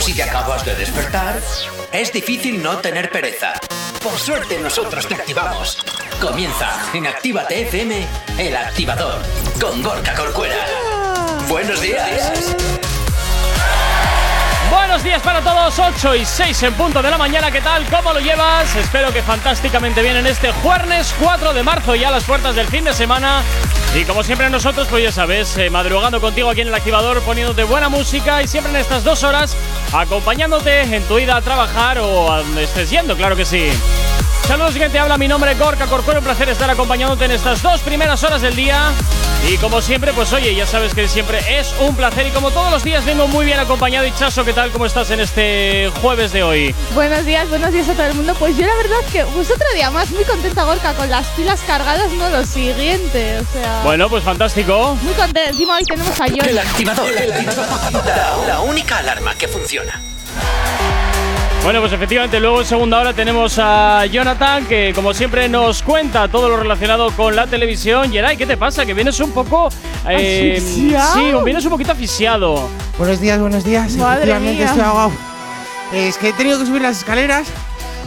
O si te acabas de despertar, es difícil no tener pereza. Por suerte nosotros te activamos. Comienza en Actívate FM, el activador, con Gorka Corcuera. Buenos días. Buenos días para todos, 8 y 6 en punto de la mañana, ¿qué tal? ¿Cómo lo llevas? Espero que fantásticamente bien en este jueves 4 de marzo, ya a las puertas del fin de semana. Y como siempre nosotros, pues ya sabes, eh, madrugando contigo aquí en el activador, poniéndote buena música y siempre en estas dos horas acompañándote en tu ida a trabajar o a donde estés yendo, claro que sí. Saludos, gente. Habla mi nombre, Gorka Corcuero. Un placer estar acompañándote en estas dos primeras horas del día. Y como siempre, pues oye, ya sabes que siempre es un placer. Y como todos los días, vengo muy bien acompañado. Y Chaso, ¿qué tal? ¿Cómo estás en este jueves de hoy? Buenos días, buenos días a todo el mundo. Pues yo la verdad que pues otro día más muy contenta, Gorka, con las pilas cargadas, no lo siguiente. O sea. Bueno, pues fantástico. Muy contenta. Encima hoy tenemos a John. El activador. El activador. La, la única alarma que funciona. Bueno, pues efectivamente, luego en segunda hora tenemos a Jonathan, que como siempre nos cuenta todo lo relacionado con la televisión. Yeray, ¿qué te pasa? Que vienes un poco. eh, ¿Asfixiado? sí, vienes un poquito asfixiado. Buenos días, buenos días. Madre mía. estoy ahogado. Eh, Es que he tenido que subir las escaleras.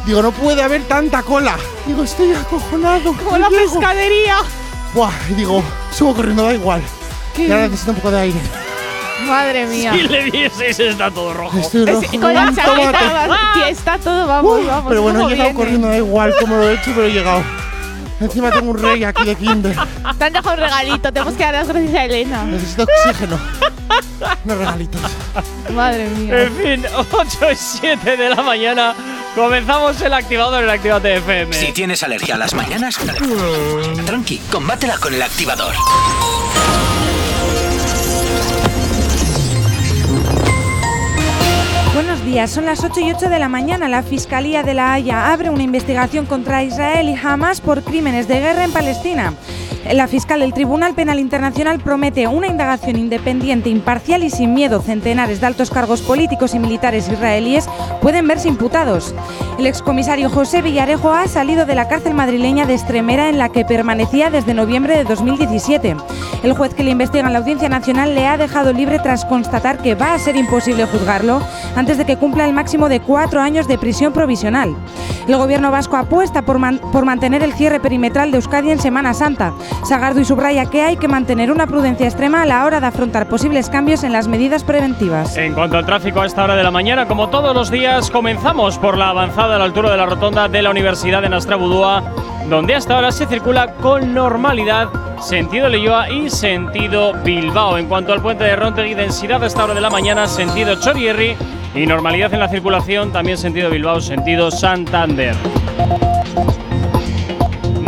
Digo, no puede haber tanta cola. Digo, estoy acojonado. Como la pescadería. Buah, y digo, subo corriendo, da igual. ¿Qué? Y ahora necesito un poco de aire. Madre mía. Si le vieseis, está todo rojo. Estoy rojo. Es- con la chaqueta, va- está todo, vamos, Uf, vamos. pero bueno, he ¿cómo llegado viene? corriendo, da igual cómo lo he hecho, pero he llegado. Encima tengo un rey aquí de Kinder. Te han dejado un regalito, tenemos que dar las gracias a Elena. Necesito oxígeno. Unos regalitos. Madre mía. En fin, 8 y 7 de la mañana. Comenzamos el activador en Activate FM. Si tienes alergia a las mañanas, tranqui, combátela con el activador. Buenos días, son las 8 y 8 de la mañana. La Fiscalía de La Haya abre una investigación contra Israel y Hamas por crímenes de guerra en Palestina. La fiscal del Tribunal Penal Internacional promete una indagación independiente, imparcial y sin miedo. Centenares de altos cargos políticos y militares israelíes pueden verse imputados. El excomisario José Villarejo ha salido de la cárcel madrileña de Estremera en la que permanecía desde noviembre de 2017. El juez que le investiga en la Audiencia Nacional le ha dejado libre tras constatar que va a ser imposible juzgarlo antes de que cumpla el máximo de cuatro años de prisión provisional. El gobierno vasco apuesta por, por mantener el cierre perimetral de Euskadi en Semana Santa. Sagardo subraya que hay que mantener una prudencia extrema a la hora de afrontar posibles cambios en las medidas preventivas. En cuanto al tráfico a esta hora de la mañana, como todos los días, comenzamos por la avanzada a la altura de la rotonda de la Universidad de Nastrabudúa, donde hasta ahora se circula con normalidad sentido Leyoa y sentido Bilbao. En cuanto al puente de Rontegui, densidad a esta hora de la mañana, sentido Chorierri y normalidad en la circulación, también sentido Bilbao, sentido Santander.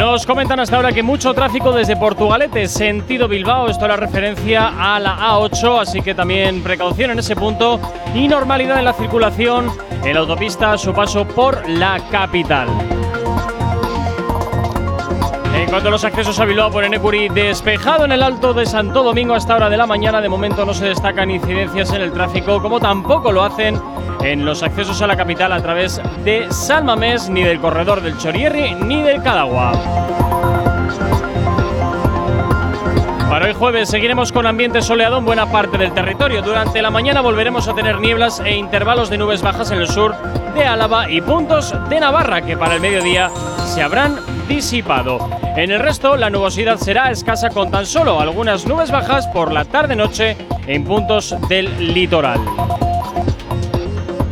Nos comentan hasta ahora que mucho tráfico desde Portugalete, sentido Bilbao. Esto la referencia a la A8, así que también precaución en ese punto y normalidad en la circulación en la autopista a su paso por la capital. En cuanto a los accesos a Bilbao por Enecuri, despejado en el Alto de Santo Domingo a esta hora de la mañana. De momento no se destacan incidencias en el tráfico, como tampoco lo hacen en los accesos a la capital a través de Salmamés, ni del corredor del Chorierri, ni del Cadagua. Para hoy jueves seguiremos con ambiente soleado en buena parte del territorio. Durante la mañana volveremos a tener nieblas e intervalos de nubes bajas en el sur de Álava y puntos de Navarra que para el mediodía se habrán disipado. En el resto la nubosidad será escasa con tan solo algunas nubes bajas por la tarde-noche en puntos del litoral.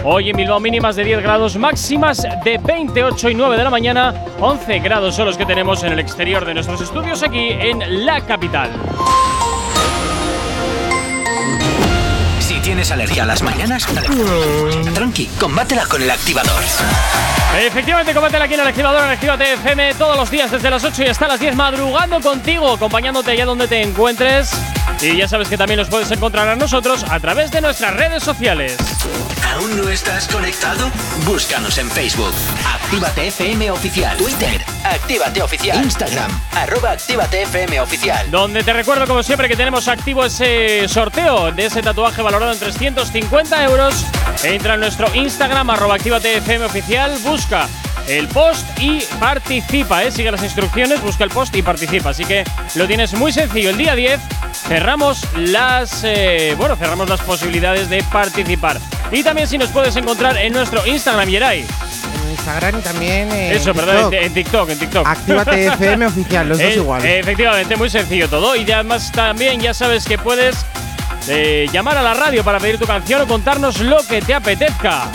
Hoy en Bilbao mínimas de 10 grados, máximas de 28 y 9 de la mañana, 11 grados son los que tenemos en el exterior de nuestros estudios aquí en la capital. Tienes alergia a las mañanas, tranqui, combátela con el activador. Efectivamente, combátela aquí en el activador en Actívate FM todos los días desde las 8 y hasta las 10, madrugando contigo, acompañándote allá donde te encuentres. Y ya sabes que también nos puedes encontrar a nosotros a través de nuestras redes sociales. ¿Aún no estás conectado? Búscanos en Facebook. Actívate FM Oficial. Twitter. Actívate Oficial. Instagram. Arroba Actívate FM Oficial. Donde te recuerdo, como siempre, que tenemos activo ese sorteo de ese tatuaje valorado en 350 euros. Entra en nuestro Instagram, arroba Actívate FM Oficial, busca el post y participa. ¿eh? Sigue las instrucciones, busca el post y participa. Así que lo tienes muy sencillo. El día 10 cerramos las, eh, bueno, cerramos las posibilidades de participar. Y también si nos puedes encontrar en nuestro Instagram, Yeray. Instagram y también en Eso, TikTok. perdón, en, en TikTok, en TikTok. Actívate FM oficial, los dos Eh, igual. Efectivamente, muy sencillo todo. Y además también ya sabes que puedes eh, llamar a la radio para pedir tu canción o contarnos lo que te apetezca.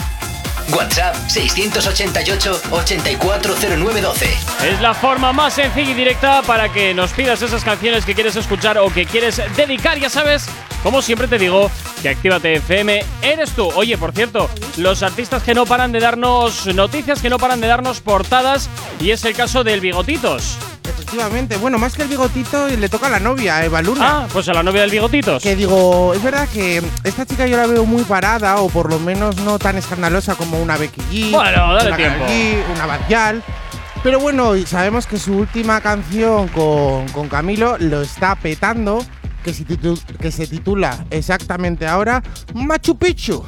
WhatsApp 688-840912. Es la forma más sencilla y directa para que nos pidas esas canciones que quieres escuchar o que quieres dedicar, ya sabes. Como siempre te digo, que Actívate FM eres tú. Oye, por cierto, los artistas que no paran de darnos noticias, que no paran de darnos portadas, y es el caso del Bigotitos. Efectivamente. Bueno, más que el bigotito, le toca a la novia, a Eva Luna. Ah, pues a la novia del Bigotitos. Que digo, es verdad que esta chica yo la veo muy parada, o por lo menos no tan escandalosa como una Becky G, Bueno, dale una tiempo. G, una Badial. Pero bueno, sabemos que su última canción con, con Camilo lo está petando, que se, que se titula exactamente ahora Machu Picchu.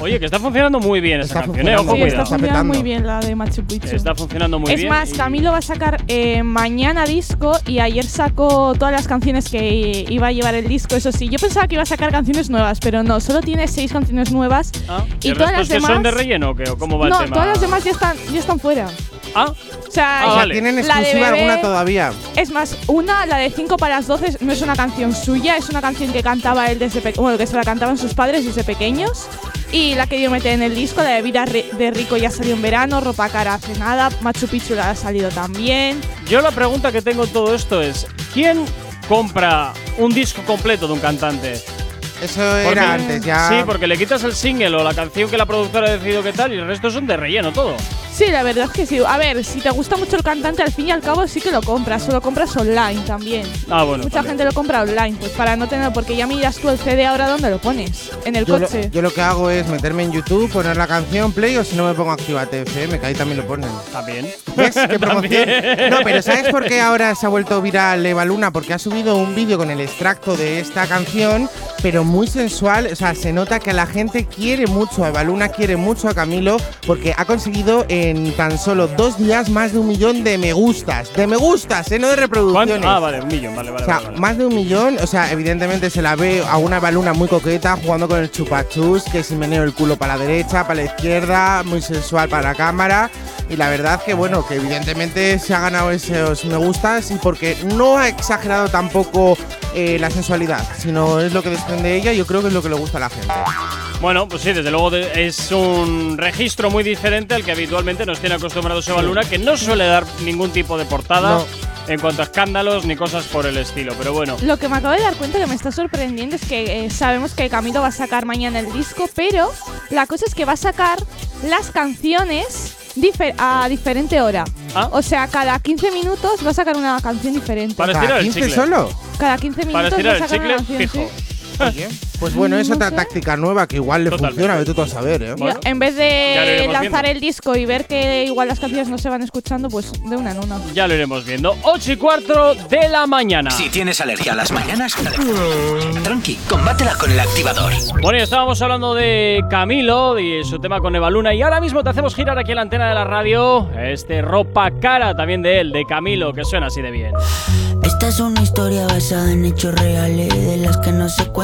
Oye, que está funcionando muy bien esa Está canción, eh. funcionando Ojo, Sí, está funcionando muy bien la de Machu Picchu. Está funcionando muy es bien. más, y- Camilo va a sacar eh, mañana disco y ayer sacó todas las canciones que iba a llevar el disco. Eso sí, yo pensaba que iba a sacar canciones nuevas, pero no, solo tiene seis canciones nuevas. Ah, y el todas las es que demás. son de relleno o qué? ¿O cómo va no, el tema? todas las demás ya están, ya están fuera. Ah, O sea, Ah, vale. tienen exclusiva Bebé- alguna todavía. Es más, una, la de 5 para las 12, no es una canción suya, es una canción que cantaba él desde pequeño, bueno, que se la cantaban sus padres desde pequeños. Y la que yo metí en el disco, la de Vida de Rico ya salió en verano, Ropa Cara hace nada, Machu Picchu la ha salido también. yo la pregunta que tengo en todo esto es: ¿quién compra un disco completo de un cantante? Eso Porque- era antes, ya. Sí, porque le quitas el single o la canción que la productora ha decidido que tal y el resto son de relleno todo. Sí, la verdad es que sí. A ver, si te gusta mucho el cantante, al fin y al cabo sí que lo compras, o lo compras online también. Ah, bueno. Mucha también. gente lo compra online, pues para no tener, porque ya miras tú el CD ahora dónde lo pones, en el Yo lo, coche. yo lo que hago es meterme en YouTube, poner la canción, play, o si no me pongo Actívate FM, que ahí también lo ponen. También. ¿Ves? ¿Qué promoción? También. No, pero ¿sabes por qué ahora se ha vuelto viral Eva Luna? Porque ha subido un vídeo con el extracto de esta canción, pero muy sensual. O sea, se nota que la gente quiere mucho a Eva Luna, quiere mucho a Camilo, porque ha conseguido en tan solo dos días más de un millón de me gustas. De me gustas, ¿eh? No de ¿Cuánto? reproducciones. Ah, vale, un millón, vale, vale. O sea, vale, vale. más de un millón, o sea, evidentemente se la ve a una baluna muy coqueta jugando con el chupachus, que si meneo el culo para la derecha, para la izquierda, muy sensual para la cámara. Y la verdad que bueno, que evidentemente se ha ganado esos me gustas y porque no ha exagerado tampoco eh, la sensualidad, sino es lo que desprende ella, yo creo que es lo que le gusta a la gente. Bueno, pues sí, desde luego de- es un registro muy diferente al que habitualmente nos tiene acostumbrados Eva Luna, que no suele dar ningún tipo de portada No. en cuanto a escándalos ni cosas por el estilo. Pero bueno, Lo que me acabo de dar cuenta que me está sorprendiendo es que eh, sabemos que Camilo va a sacar mañana el disco, pero la cosa es que va a sacar las canciones difer- a diferente hora. Ah. O sea, cada 15 minutos va a sacar una canción diferente. Para ¿Cada estirar el 15 chicle. solo? Cada 15 Para minutos va a el sacar una canción. fijo. sí. Oye, pues bueno, es No otra sé. táctica nueva que igual le Totalmente. funciona, vete tú a saber, ¿eh? Bueno. En vez Ya de lanzar viendo. el disco y ver que igual las canciones no se van escuchando, pues de una en una. Ya lo iremos viendo. 8 y cuarto de la mañana. Si tienes alergia a las mañanas, tranqui, combátela con el activador. Bueno, y estábamos hablando de Camilo y su tema con Eva Luna. Y ahora mismo te hacemos girar aquí en la antena de la radio este ropa cara también de él, de Camilo, que suena así de bien. Esta es una historia basada en hechos reales, de las que no se cuentan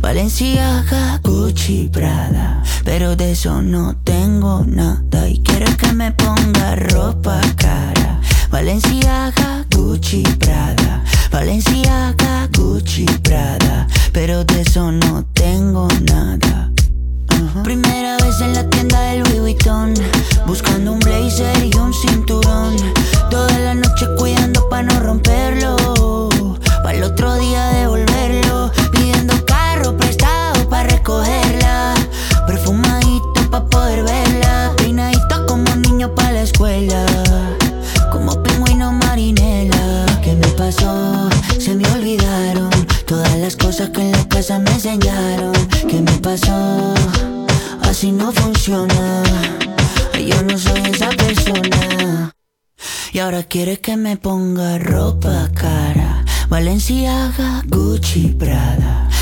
Valenciaga, Gucci, Prada. Pero de eso no tengo nada. Y quiere que me ponga ropa cara. Valenciaga, Gucci, Prada. Valenciaga, Gucci, Prada. Pero de eso no tengo nada. Primera vez en la tienda del Louis Vuitton Buscando un blazer y un cinturón Toda la noche cuidando pa' no romperlo Pa' el otro día devolverlo recogerla Perfumadito pa' poder verla Peinadito como niño pa' la escuela Como pingüino marinela ¿Qué me pasó? Se me olvidaron Todas las cosas que en la casa me enseñaron ¿Qué me pasó? Así no funciona Yo no soy esa persona Y ahora quiere que me ponga ropa cara. Valenciaga, Gucci, Prada.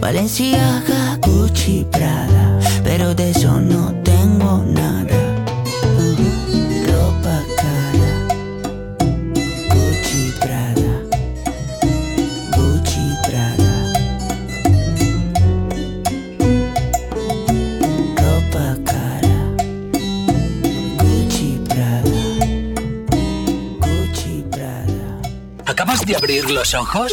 Valenciaga, Gucci, Prada. Pero de eso no tengo nada. Ropa cara. Gucci, Prada. Gucci, Prada. Ropa cara. Gucci, Prada. Gucci, Prada. ¿Acabas de abrir los ojos?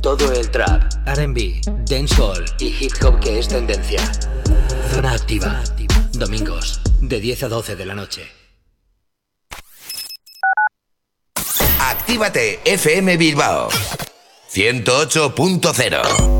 todo el trap, RB, dancehall y hip hop que es tendencia. Zona activa. Domingos, de 10 a 12 de la noche. Actívate FM Bilbao 108.0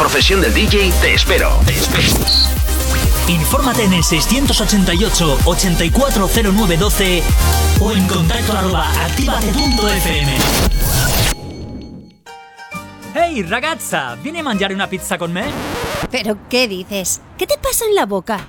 profesión del DJ, te espero. Te espero. Infórmate en el 688-840912 o en contacto arroba activate.fm. Ehi ragazza, vieni a mangiare una pizza con me? ¿Pero qué dices? ¿Qué te pasa en la boca?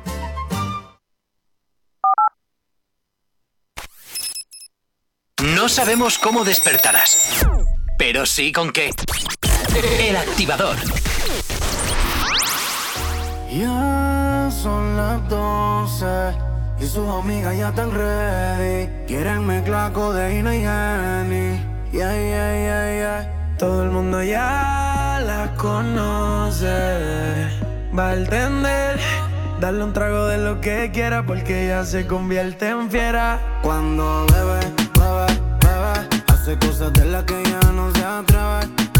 No sabemos cómo despertarás, pero sí con qué. El activador. Ya son las 12 y sus amigas ya están ready. Quieren mezclar codeína y Henny. Yeah, yeah, yeah, yeah. Todo el mundo ya la conoce. Va a entender. Darle un trago de lo que quiera porque ella se convierte en fiera. Cuando bebe, bebe. Hace cosas de las que ella no se atreve.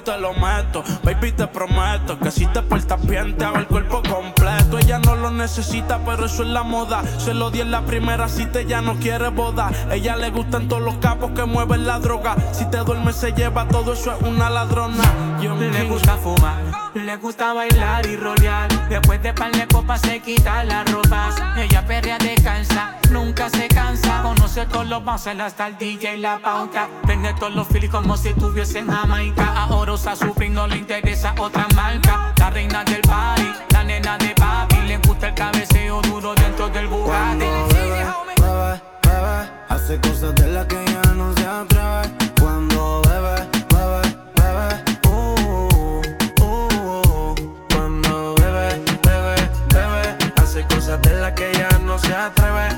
Te lo meto. Baby, te prometo que si te portas bien, te hago el cuerpo completo. Necesita, pero eso es la moda. Se lo di en la primera cita, ella no quiere boda. Ella le gustan todos los capos que mueven la droga. Si te duermes, se lleva todo eso, es una ladrona. Le gusta fumar, le gusta bailar y rolear. Después de par de copas se quita la ropa. Ella perrea descansa, nunca se cansa. Conoce todos los bases hasta el DJ y la pauta. Vende todos los filis como si estuviese en Jamaica. Ahora usa su no le interesa otra marca. La reina del party, la nena de papi. Gusta el cabeceo duro dentro del Bugatti. Bebe, bebe, hace cosas de las que ya no se atreve. Cuando bebe, bebe, bebe, uh, uh, uh. Cuando bebe, bebe, bebe, hace cosas de las que ya no se atreve.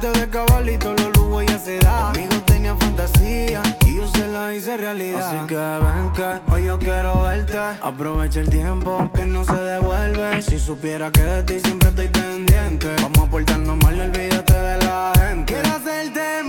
De cabalito, los lujos ya se da. Conmigo tenía fantasía y yo se la hice realidad. Así que ven que hoy yo quiero verte. Aprovecha el tiempo que no se devuelve. Si supiera que de ti siempre estoy pendiente. Vamos a portarnos mal, olvídate de la gente. Quiero hacerte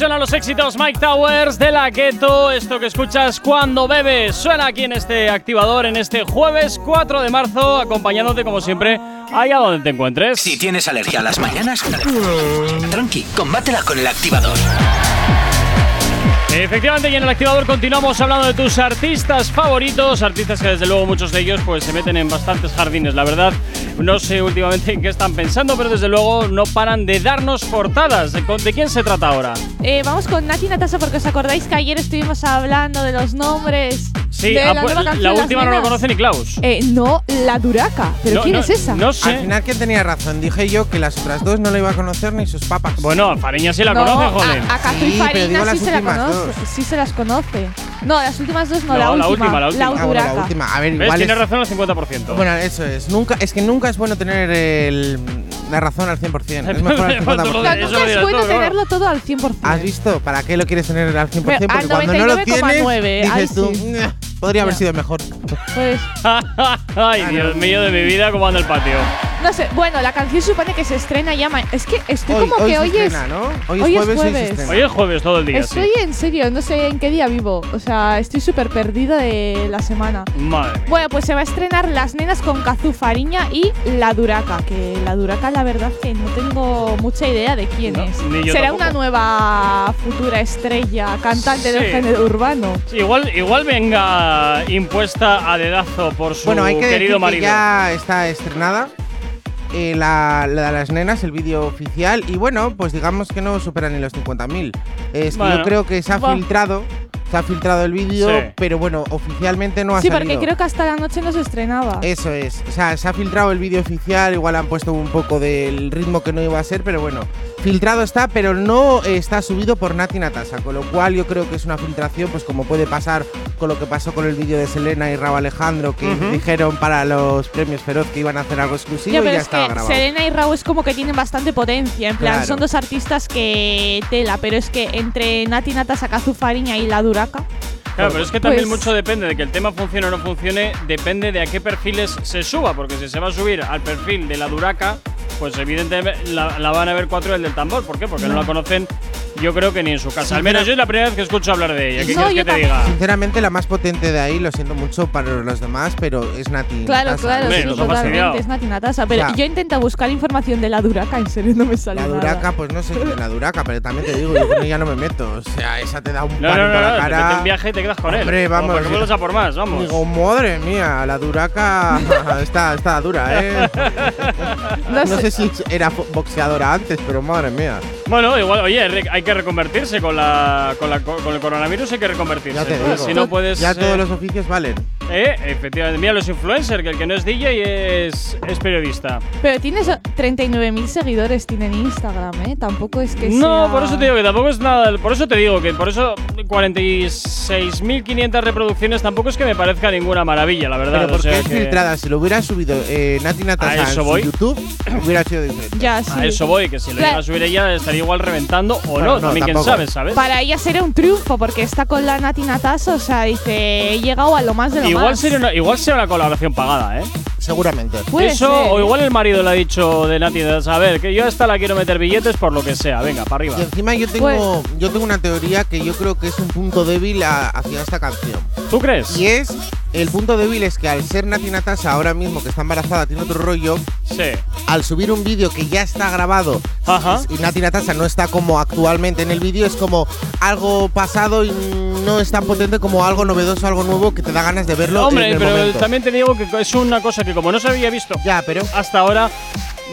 Suenan los éxitos Mike Towers de la Ghetto. Esto que escuchas cuando bebes suena aquí en este activador en este jueves 4 de marzo, acompañándote como siempre allá donde te encuentres. Si tienes alergia a las mañanas, tranqui, combátela con el activador. Efectivamente, y en el activador continuamos hablando de tus artistas favoritos, artistas que desde luego muchos de ellos pues se meten en bastantes jardines, la verdad. No sé últimamente en qué están pensando, pero desde luego no paran de darnos portadas. ¿De, de quién se trata ahora? Eh, vamos con Nati Natasha porque os acordáis que ayer estuvimos hablando de los nombres Sí, de ah, la pues, nueva canción la de las última no la conoce ni Klaus. Eh, no, la Duraca. ¿Pero No, quién no, es esa? No Al sé. final, ¿quién tenía razón? Dije yo que las otras dos no la iba a conocer ni sus papas. Bueno, Fariña sí la no, conoce, joder. A, a Sí, y digo las sí se la últimas conoce. Dos. Sí se las conoce. No, las últimas dos no, No, la, la última. última, la última. Ah, bueno, la última. A ver, ¿Ves? igual Tiene es- razón al 50%. Bueno, eso es. Nunca, es que nunca es bueno tener el- la razón al 100%. Es mejor al Eso lo 50%. No, Eso nunca es dirás bueno tú, claro. tenerlo todo al 100%. ¿Has visto? ¿Para qué lo quieres tener al 100%? Pero Porque al cuando no lo 99,9, tienes, ahí dices tú, sí. "Nyeh, podría haber Ya. sido mejor. Pues, Ay, Dios mío de mi vida, cómo anda el patio. No sé. Bueno, la canción supone que se estrena ya. ma- Es que estoy Hoy, como hoy que se hoy es. estrena, ¿no? Hoy, hoy es es jueves, y se jueves. estrena. Hoy es jueves todo el día, Estoy sí. en serio, no sé en qué día vivo. O sea, estoy súper perdida de la semana. Madre mía. Bueno, pues se va a estrenar Las Nenas con Cazú Fariña y La Duraca. Que La Duraca, la verdad, que no tengo mucha idea de quién No, es. ni yo Será tampoco. una nueva futura estrella cantante del Sí. género urbano. Sí, igual, igual venga impuesta a dedazo por su Bueno, hay que querido decir que marido. ya está estrenada eh, la, la de las nenas, el vídeo oficial. Y bueno, pues digamos que no supera ni los 50.000. Es que Bueno. yo creo que se ha filtrado. Se ha filtrado el vídeo, Sí. pero bueno, oficialmente no ha Sí, salido. porque creo que hasta la noche no se estrenaba. Eso es. O sea, se ha filtrado el vídeo oficial, igual han puesto un poco del ritmo que no iba a ser, pero bueno, filtrado está, pero no está subido por Nati Natasa, con lo cual yo creo que es una filtración, pues como puede pasar con lo que pasó con el vídeo de Selena y Rabo Alejandro, que dijeron para los premios Feroz que iban a hacer algo exclusivo Ya, y ya es estaba que grabado. Serena y Raúl es como que tienen bastante potencia. En plan, Claro. son dos artistas que tela, pero es que entre Nati Natasha, Cazú Fariña y La Duraca. Claro, pero es que también Pues- mucho depende de que el tema funcione o no funcione, depende de a qué perfiles se suba, porque si se va a subir al perfil de la Duraca, pues evidentemente la, la van a ver cuatro del del tambor. ¿Por qué? Porque no la conocen, yo creo que ni en su casa. Al menos yo es la primera vez que escucho hablar de ella. ¿Qué No, quieres que te diga? Sinceramente, la más potente de ahí, lo siento mucho para los demás, pero es Nati. Claro, Natasa. claro, sí, totalmente. Es Nati Natasha. Pero Ya. yo intento buscar información de La Duraca, en serio no me sale La nada. Duraca, pues no sé es la Duraca, pero también te digo, yo con ella no me meto. O sea, esa te da un No, no, no, a la no, te cara. metes en viaje y te quedas con él. Hombre, Como vamos, ¿Para qué sí. vuelves a por más? Vamos. Digo, madre mía, la Duraca está, está dura, ¿eh? No No sé. si era boxeadora antes, pero madre mía. Bueno, igual, oye, hay que reconvertirse con la, con, la, con el coronavirus, hay que reconvertirse. Ya te Porque digo. Si no puedes. Ya eh, todos los oficios valen. eh, efectivamente. Mira los influencers, que el que no es DJ es, es periodista. Pero tienes 39.000 seguidores tiene en Instagram, ¿eh? Tampoco es que No, sea- por eso te digo que tampoco es nada. Por eso te digo que por eso 46.500 reproducciones tampoco es que me parezca ninguna maravilla, la verdad. Pero o porque sea es que- filtrada. Si lo hubiera subido eh, Nati Natasha en eso su voy. YouTube, hubiera sido diferente. Ya, sí. A eso voy, que si lo Claro. llega a subir ella estaría igual reventando o no, no, también quién tampoco. sabe, ¿sabes? Para ella sería un triunfo porque está con la Nati Natasha, o sea, dice, he llegado a lo más de lo Igual más. sería, una, igual sería una colaboración pagada, ¿eh? Seguramente. Puede Eso, ser, o ¿eh? igual el marido le ha dicho de Nati, a ver, que yo a esta la quiero meter billetes por lo que sea, venga, para arriba. Y encima yo tengo, Pues- yo tengo una teoría que yo creo que es un punto débil a- hacia esta canción. ¿Tú crees? Y es, el punto débil es que al ser Nati Natasha ahora mismo que está embarazada, tiene otro rollo, Sí. al subir un vídeo que ya está grabado Ajá. y Nati Natasha no está como actualmente en el vídeo, es como algo pasado y no es tan potente como algo novedoso, algo nuevo que te da ganas de verlo. Hombre, en el pero momento. también te digo que es una cosa que como no se había visto Ya, pero hasta ahora,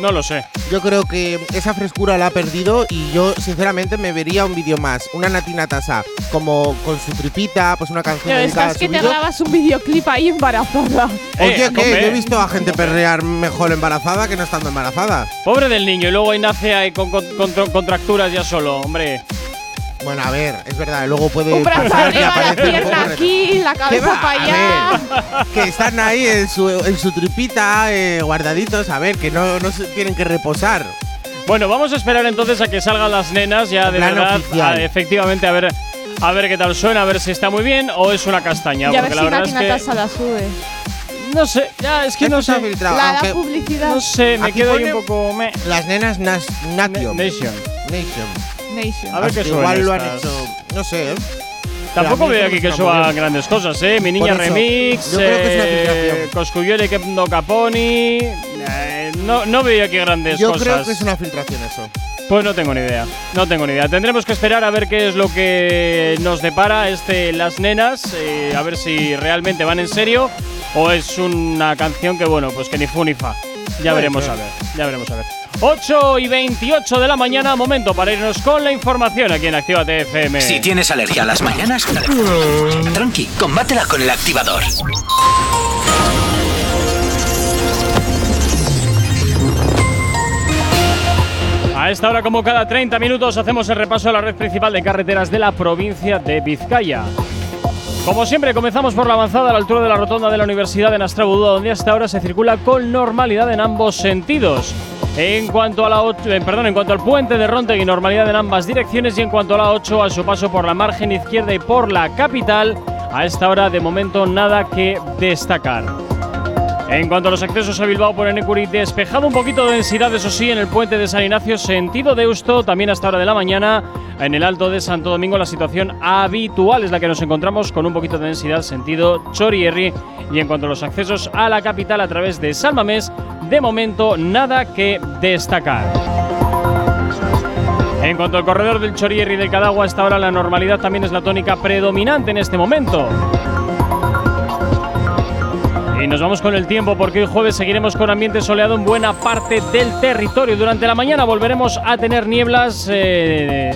no lo sé. yo creo que esa frescura la ha perdido y yo sinceramente me vería un vídeo más. Una Nati Natasha como con su tripita, pues una canción Pero dedicada a estás su que te grabas un videoclip ahí embarazada. Oye, Eh, que yo he visto a gente perrear mejor embarazada que no estando embarazada. Pobre del niño, y luego ahí nace ahí con, con- con- contracturas ya solo, hombre. Bueno, a ver, es verdad, luego puede Un brazo pasar que arriba, la pierna aquí, la ¿Qué cabeza para A allá. ver, que están ahí en su, en su tripita, eh, guardaditos, a ver, que no, no se tienen que reposar. Bueno, vamos a esperar entonces a que salgan las nenas ya de plan verdad, oficial. a- efectivamente, a ver, a ver qué tal suena, a ver si está muy bien o es una castaña. Ya porque ves la si verdad Nati es que Natasha la sube. no sé, ya es que Esto no se ha sé, filtrado, La da aunque publicidad. no sé, me Aquí quedo ahí pone- un poco me. Las nenas Nas Nation. Nation. Nation. Nation. A ver qué suena. Igual lo han estas. hecho, no sé, ¿eh? Tampoco veo aquí me que suban bien. grandes cosas, ¿eh? Mi niña Por eso, remix, yo creo que es una eh, filtración. Coscuyere que no Caponi. eh, no, no veo aquí grandes Yo cosas. creo que es una filtración eso. Pues no tengo ni idea. No tengo ni idea. Tendremos que esperar a ver qué es lo que nos depara este Las Nenas. eh, a ver si realmente van en serio o es una canción que, bueno, pues que ni fu ni fa. Ya Puede veremos ser. a ver. Ya veremos a ver. 8 y 28 de la mañana, momento para irnos con la información aquí en Activa TFM. Si tienes alergia a las mañanas, tranqui, combátela con el activador. A esta hora, como cada 30 minutos, hacemos el repaso a la red principal de carreteras de la provincia de Vizcaya. Como siempre, comenzamos por la avanzada a la altura de la rotonda de la Universidad de Nastrabudúa, donde hasta ahora se circula con normalidad en ambos sentidos. En cuanto, a la ocho- eh, perdón, en cuanto al puente de Rontegui, normalidad en ambas direcciones y en cuanto a la 8, a su paso por la margen izquierda y por la capital, a esta hora de momento nada que destacar. En cuanto a los accesos a Bilbao por Enecuri, despejado un poquito de densidad, eso sí, en el puente de San Ignacio, sentido Deusto, también hasta hora de la mañana. En el Alto de Santo Domingo, la situación habitual es la que nos encontramos con un poquito de densidad, sentido Chorierri. Y en cuanto a los accesos a la capital a través de Salmamés, de momento nada que destacar. En cuanto al corredor del Chorierri y del Cadagua, hasta ahora la normalidad también es la tónica predominante en este momento. Y nos vamos con el tiempo porque hoy jueves seguiremos con ambiente soleado en buena parte del territorio. Durante la mañana volveremos a tener nieblas eh,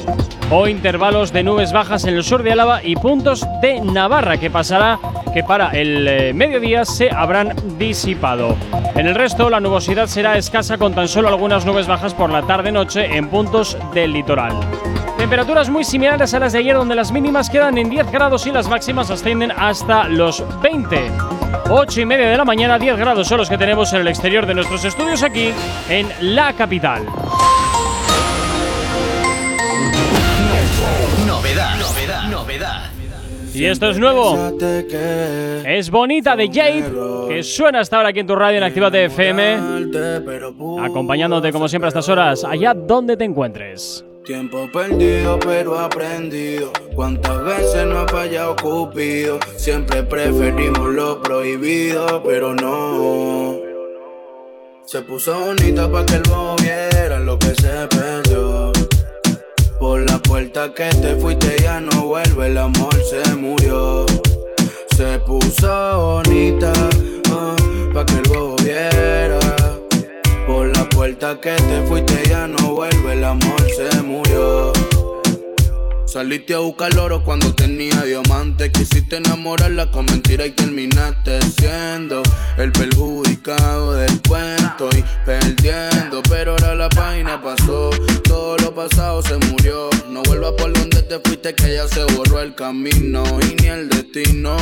o intervalos de nubes bajas en el sur de Álava y puntos de Navarra que pasará que para el eh, mediodía se habrán disipado. En el resto la nubosidad será escasa con tan solo algunas nubes bajas por la tarde-noche en puntos del litoral. Temperaturas muy similares a las de ayer donde las mínimas quedan en 10 grados y las máximas ascienden hasta los 20. 8 y media de la mañana, 10 grados son los que tenemos en el exterior de nuestros estudios aquí en la capital. Novedad, novedad, novedad. Y esto es nuevo. Es bonita de Jade, que suena hasta ahora aquí en tu radio en Actívate FM, acompañándote como siempre a estas horas, allá donde te encuentres. Tiempo perdido pero aprendido. Cuántas veces no ha fallado Cupido. Siempre preferimos lo prohibido, pero no. Se puso bonita pa' que el bobo viera lo que se perdió. Por la puerta que te fuiste ya no vuelve, el amor se murió. Se puso bonita ah, pa' que el bobo viera. Puerta que te fuiste ya no vuelve, el amor se murió. Saliste a buscar oro cuando tenía diamante. Quisiste enamorarla con mentira y terminaste siendo el perjudicado del cuento y perdiendo. Pero ahora la página pasó, todo lo pasado se murió. No vuelvas por donde te fuiste, que ya se borró el camino y ni el destino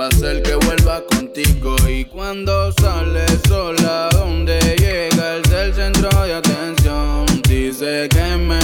va a ser que vuelva contigo. Y cuando sale sola, donde llega el centro de atención, dice que porque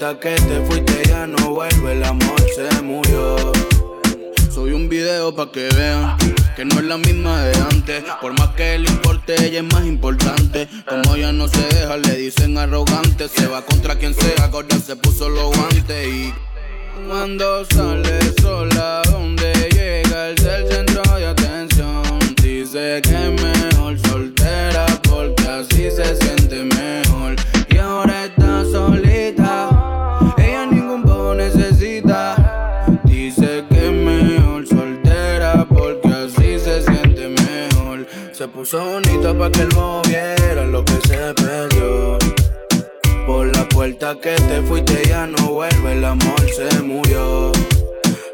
Puerta que te fuiste ya no vuelve, el amor se murió. Soy un video pa' que vean que no es la misma de antes. Por más que le importe, ella es más importante. Como ella no se deja, le dicen arrogante. Se va contra quien sea, ahora se puso los guantes y. Cuando sale sola, donde llega el del centro de atención. Dice que mejor soltera porque así se siente puso bonita para que él moviera lo que se perdió. Por la puerta que te fuiste ya no vuelve, el amor se murió.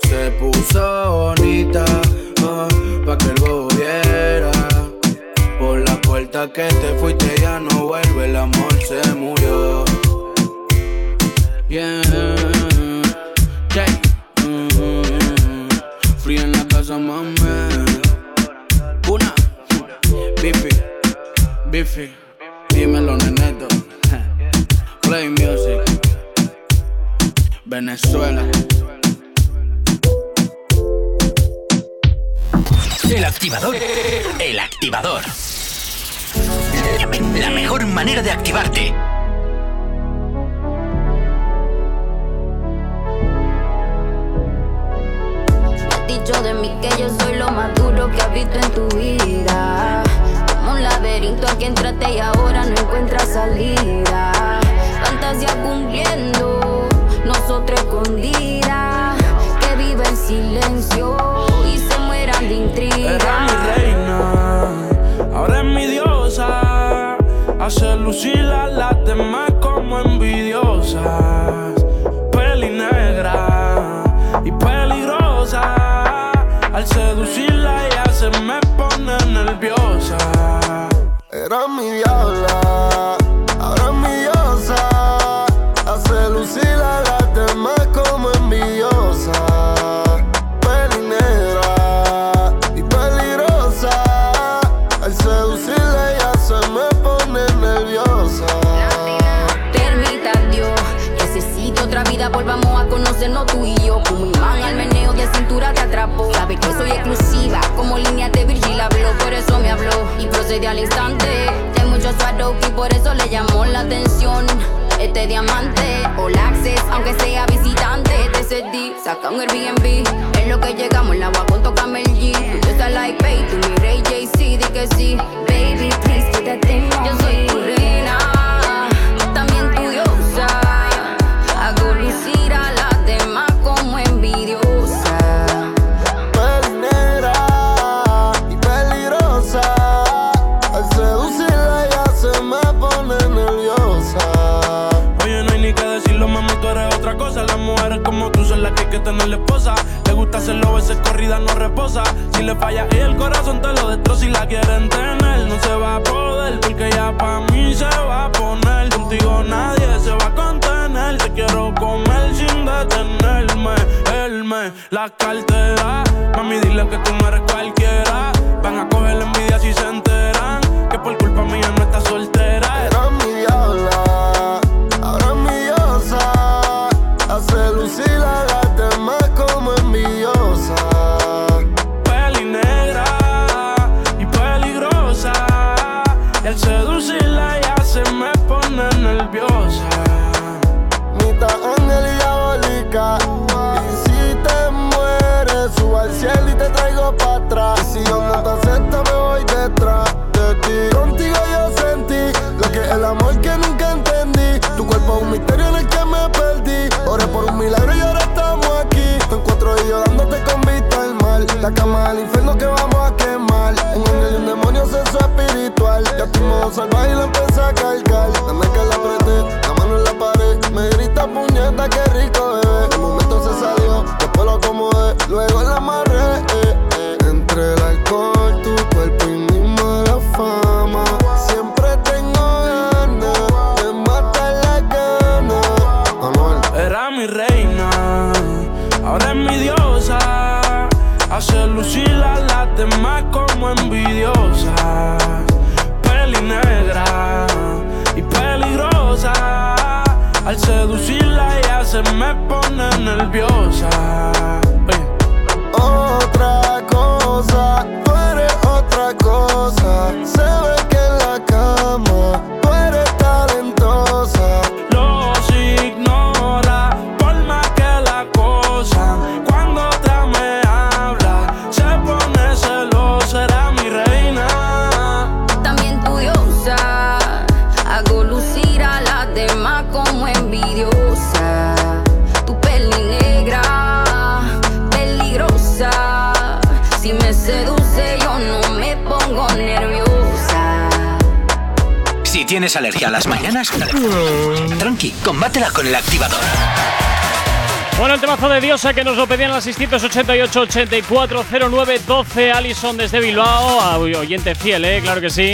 Se puso bonita oh, pa' que el viera. Por la puerta que te fuiste ya no vuelve, el amor se murió. Yeah, yeah. Mm, Free en la casa, mami. Biffy, dímelo, neneto. Play music, Venezuela. El activador. El activador. La mejor manera de activarte. dicho de mí que yo soy lo más duro que has visto en tu vida. Laberinto al que entraste y ahora no encuentras salida. Fantasía cumpliendo, nosotros escondidas. Que vive el silencio y se mueran de intriga. Era mi reina, ahora es mi diosa. Hace lucir a las demás como envidiosas. Era mi diabla, y procede al instante. De mucho suado y por eso le llamó la atención. Este diamante, all access, aunque sea visitante, te cedí, saca un Airbnb. Es lo que llegamos, la agua con tócame el G. Tú like, babe, tú mi rey JC, di que sí. Le falla y el corazón te lo destroza. Si la quieren tener, no se va a poder. Porque ya pa' mí se va a poner. Contigo nadie se va a contener. Te quiero comer sin detenerme. Él me la cartera. Mami, dile que tú eres cualquiera. Van a coger la envidia si se enteran. Que por culpa mía no está soltera. La cama del infierno que vamos a quemar. Un ángel y un demonio sexo espiritual. Ya estoy modo salvaje se me pone nerviosa. Tienes alergia a las mañanas, tranqui, combátela con el activador. Bueno, el temazo de Diosa que nos lo pedían las 688 84 09 12 Alison desde Bilbao, oyente fiel, ¿eh? Claro que sí.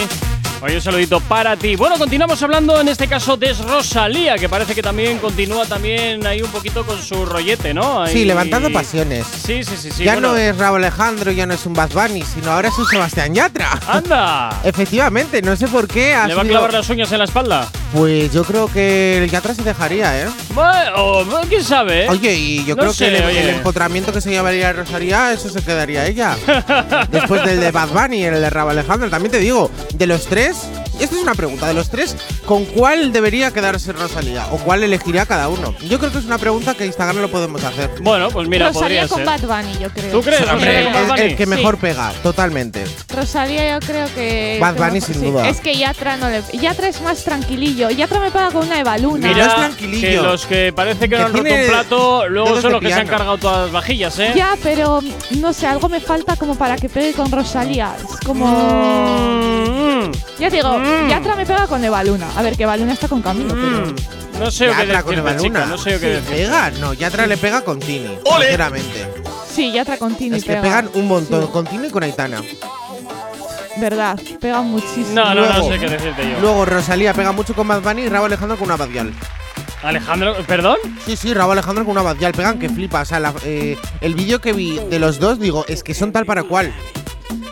Oye, un saludito para ti. Bueno, continuamos hablando en este caso de Rosalía, que parece que también continúa también ahí un poquito con su rollete, ¿no? Ahí- Sí, levantando pasiones. Sí, sí, sí, sí. ya bueno. no es Raúl Alejandro, ya no es un Bad Bunny, sino ahora es un Sebastián Yatra. ¡Anda! Efectivamente, no sé por qué. ¿Le va a clavar las uñas en la espalda? Pues yo creo que el Yatra se dejaría, ¿eh? Bueno, quién sabe. ¿eh? Oye, y yo No creo sé, que el, empotramiento que se llevaría Rosalía, eso se quedaría ella. Después del de Bad Bunny y el de Raúl Alejandro. También te digo, de los tres, esta es una pregunta, de los tres, ¿con cuál debería quedarse Rosalía? ¿O cuál elegiría cada uno? Yo creo que es una pregunta que Instagram lo podemos hacer. Bueno, pues mira, Rosalía podría con ser. Bad Bunny, yo creo. ¿Tú crees, Hombre, Rosalía con el, que Sí. mejor pega, totalmente. Rosalía yo creo que… Bad Bunny, mejor- sin sí. duda. Es que Yatra no le… Yatra es más tranquilillo. Yatra me paga con una Eva Luna. No es Mira, tranquilillo. que los que parece que, Que no han roto un plato, luego son los que se han cargado todas las vajillas, ¿eh? Ya, pero no sé, algo me falta como para que pegue con Rosalía. Es como… Mm, Ya te digo, Mm. Yatra me pega con Eva Luna. A ver, que Eva Luna está con Camilo, pero… mm. No sé qué Yatra con decirte, Eva chica, Luna. no sé qué Sí, decirte. ¿Pega? No, Yatra le pega con Tini, sinceramente. Sí, Yatra con Tini Es que pega. pegan un montón, con Tini y con Aitana. Verdad, pegan muchísimo. No, no, no Luego- sé qué decirte yo. Luego Rosalía pega mucho con Bad Bunny y Raúl Alejandro con una badial. Alejandro, ¿perdón? Sí, sí, Raúl Alejandro con una badial. Pegan que flipa. O sea, la- eh, el vídeo que vi de los dos, digo, es que son tal para cual.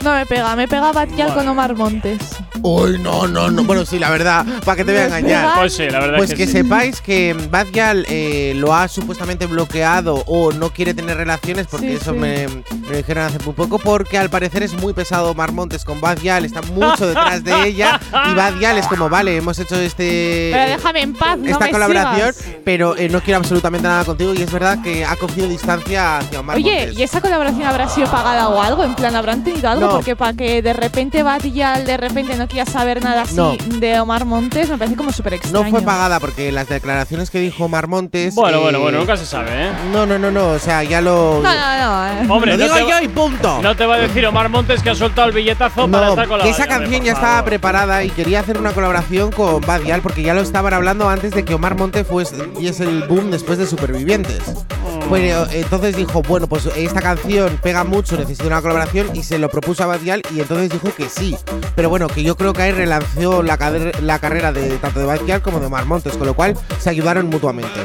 No me pega, me pega Batial Vale. con Omar Montes. Uy, no, no, no. Bueno, sí, la verdad, ¿para qué te voy a engañar? Pues sí, la verdad Pues es que sí. sepáis que Badial eh, lo ha supuestamente bloqueado o no quiere tener relaciones, porque Sí, eso sí. Me, me lo dijeron hace muy poco, porque al parecer es muy pesado Omar Montes con Badial, está mucho detrás de ella y Badial es como, vale, hemos hecho este Pero déjame en paz, no esta me colaboración, sigas. pero eh, no quiero absolutamente nada contigo y es verdad que ha cogido distancia hacia Omar Oye, Montes. ¿y esa colaboración habrá sido pagada o algo? En plan, ¿habrán tenido algo? No. Porque para que de repente Batial de repente no quiera saber nada así No. de Omar Montes me parece como súper extraño. No fue pagada porque las declaraciones que dijo Omar Montes. Bueno, eh, bueno, bueno, nunca se sabe, ¿eh? No, no, no, no, o sea, ya lo. No, no, no. eh. Hombre, lo no digo te, va- yo y punto. no te va a decir Omar Montes que ha soltado el billetazo para No, estar con la que esa canción ya estaba preparada y quería hacer una colaboración con Badial porque ya lo estaban hablando antes de que Omar Monte fuese y es el boom después de Supervivientes. Mm. Bueno, entonces dijo, bueno, pues esta canción pega mucho, necesito una colaboración y se lo propuso a Badial y entonces dijo que sí. Pero bueno, que yo creo que ahí relanzó la, la carrera de tanto de Badial como de Omar Montes, con lo cual se ayudaron mutuamente.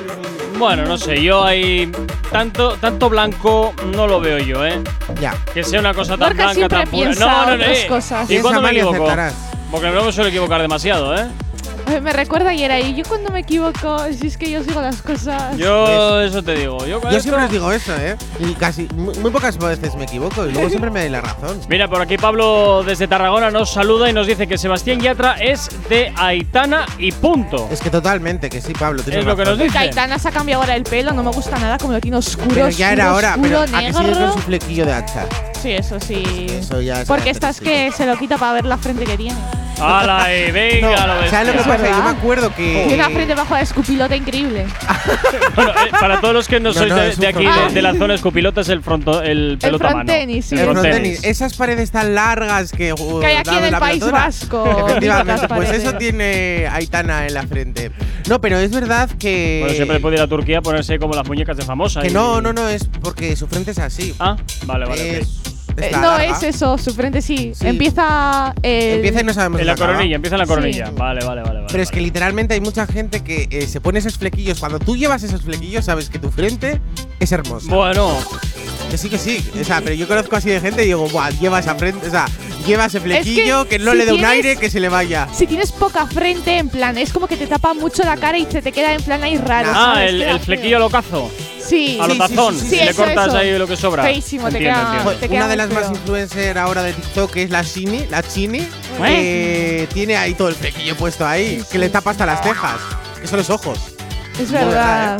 Bueno, no sé, yo ahí tanto tanto blanco no lo veo yo, ¿eh? Ya. Que sea una cosa tan blanca, tan pura. No, no, no. eh. cosas. ¿Y cuándo me equivoco? acertarás. Porque no me suelo equivocar demasiado, ¿eh? Me recuerda ayer ahí. Yo cuando me equivoco, si es que yo sigo las cosas. Yo eso te digo. Yo, con Yo esto- siempre les digo eso, ¿eh? Y casi, muy, muy pocas veces me equivoco y luego siempre me doy la razón. Mira, por aquí Pablo desde Tarragona nos saluda y nos dice que Sebastián Yatra es de Aitana y punto. Es que totalmente, que sí, Pablo. tienes Es lo que razón. nos dice. Caitana se ha cambiado ahora el pelo, no me gusta nada, como lo tiene oscuro. Pero ya era oscuro, hora, pero oscuro, a que sigue negro. con su flequillo de hacha. Sí, eso sí. Eso ya es Porque estás que se lo quita para ver la frente que tiene. ¡Hala! eh, venga, lo ves. ¿Sabes lo que Es pasa? Yo me acuerdo que. Tiene una frente bajo de escupilota increíble. Bueno, eh, para todos los que no, No, sois no, de, de aquí, de, de la zona escupilota, es el, fronto, el pelota mano. frontenis, sí. El El frontenis. frontenis, esas paredes tan largas que, uh, Que hay aquí en el País. Vasco. Efectivamente, pues eso tiene Aitana en la frente. No, pero es verdad que. Bueno, siempre puede ir a Turquía a ponerse como las muñecas de famosa. Que y- no, no, no, es porque su frente es así. Ah, vale, vale. Es- Eh, no larga. es eso, su frente sí. Sí. Empieza el. Empieza y no sabemos En la dónde acaba. coronilla, empieza en la coronilla. Sí. Vale, vale, vale. vale Pero es que literalmente hay mucha gente que eh, se pone esos flequillos. Cuando tú llevas esos flequillos, sabes que tu frente es hermosa. Bueno, Que sí, que sí. O sea, pero yo conozco así de gente y digo, Buah, lleva esa frente. O sea, lleva ese flequillo que, no si le dé un aire que se le vaya. Si tienes poca frente, en plan, es como que te tapa mucho la cara y se te queda en plan ahí raro. ah, ¿sabes? el, flequillo locazo. Sí. A lo Sí, sí, tazón. sí, le eso, cortas eso. ahí lo que sobra. Feísimo, te Entiendo, queda- entiendo. te queda Una de las más influencer ahora de TikTok es la Chini, la Chini, que tiene ahí todo el flequillo puesto ahí, que le tapa hasta las cejas, que son los ojos. Es verdad.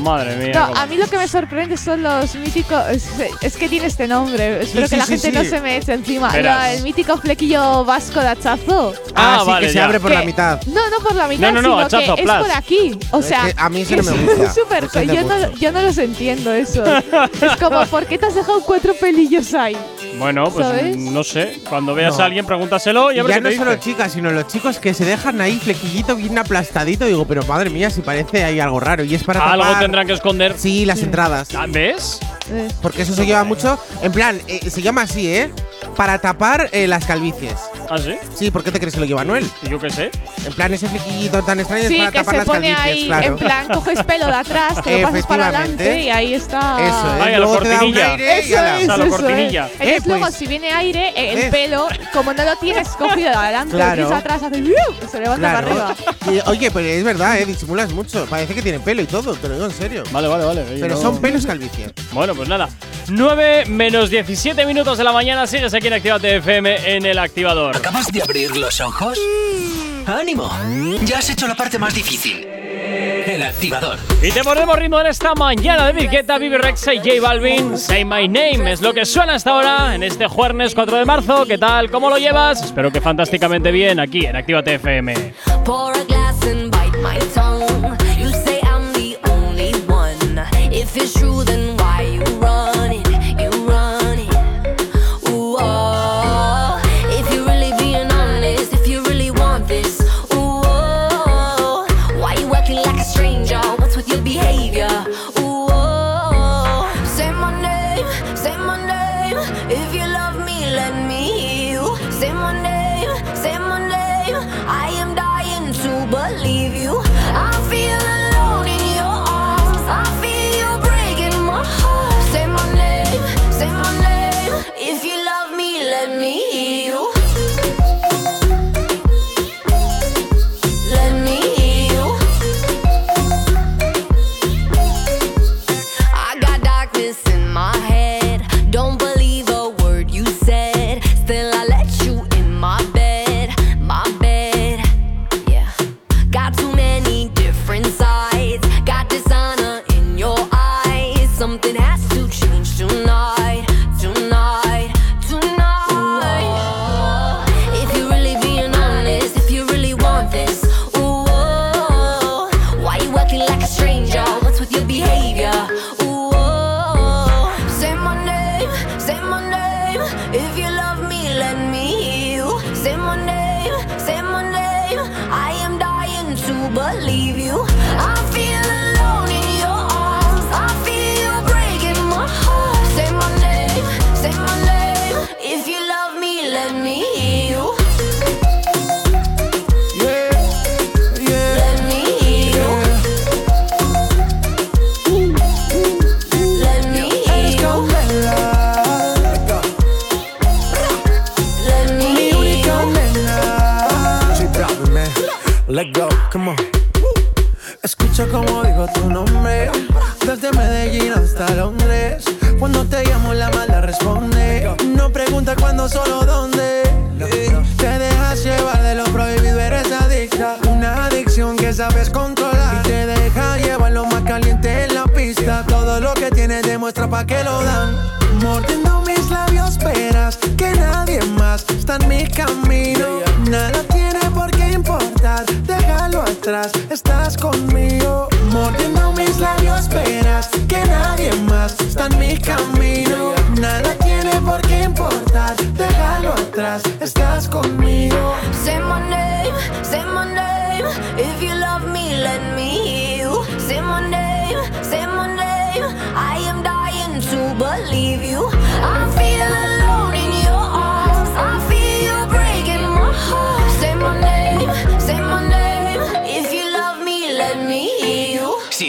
Madre mía. No, a mí lo que me sorprende son los míticos. Es, es que tiene este nombre. Espero sí, que la sí, gente sí. no se me eche encima. No, el mítico flequillo vasco de hachazo. Ah, sí, vale, que se ya. abre por Que- la mitad. No, no por la mitad, No, no, no, sino que es por aquí. O Es sea, que a mí eso que no me es gusta. siento yo, yo no los entiendo eso. es como, ¿por qué te has dejado cuatro pelillos ahí? Bueno, pues ¿Sabes? no sé. Cuando veas No. a alguien, pregúntaselo y a ver ya qué no te solo dice. chicas, sino los chicos que se dejan ahí flequillito bien aplastadito. Digo, pero madre mía, si parece ahí algo raro. Y es para Algo tapar- tendrán que esconder. Sí, las entradas. Ah, ¿Ves? Eh, Porque eso se lleva mucho. En plan, eh, se llama así, ¿eh? Para tapar eh, las calvicies. ¿Ah, sí? Sí, ¿por qué te crees que lo lleva Noel? ¿Y yo qué sé? En plan, ese flequillito tan extraño Sí, es para que tapar se las pone ahí, claro. en plan, coges pelo de atrás, te lo pasas para adelante y ahí está. Eso, ¿eh? Ay, a la Luego cortinilla. Eso es, a la eso cortinilla. es. Entonces Eh, luego pues- si viene aire, eh, el pelo, como no lo tienes cogido de adelante, Claro. lo atrás, hace ¡uh! se levanta Claro. para arriba. Y, oye, pero es verdad, ¿eh? Disimulas mucho. Parece que tiene pelo y todo, te lo digo en serio. Vale, vale, vale. Pero no- son pelos calvicie. Bueno, pues nada. 9 menos 17 minutos de la mañana. Sigues aquí en Actívate FM en el activador. ¿Acabas de abrir los ojos? ¡Ánimo! Ya has hecho la parte más difícil. El activador. Y te ponemos ritmo en esta mañana de Virqueta, Vivi Rexa y J Balvin. Say My Name es lo que suena hasta ahora en este jueves 4 de marzo. ¿Qué tal? ¿Cómo lo llevas? Espero que fantásticamente bien aquí en Actívate FM. Pour a glass and bite my tongue. You say I'm the only one. If it's true, then come on.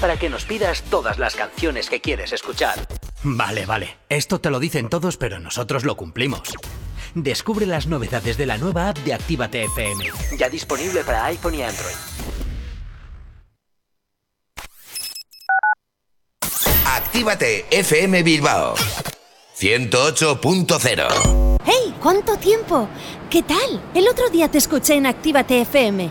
Para que nos pidas todas las canciones que quieres escuchar. Vale, vale. Esto te lo dicen todos, pero nosotros lo cumplimos. Descubre las novedades de la nueva app de Actívate FM. Ya disponible para iPhone y Android. Actívate FM Bilbao 108.0 ¡Hey! ¿Cuánto tiempo? ¿Qué tal? El otro día te escuché en Actívate FM.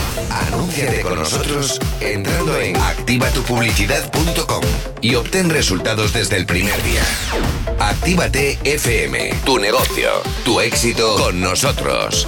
Anúnciate con nosotros entrando en activatupublicidad.com y obtén resultados desde el primer día. Actívate FM, tu negocio, tu éxito con nosotros.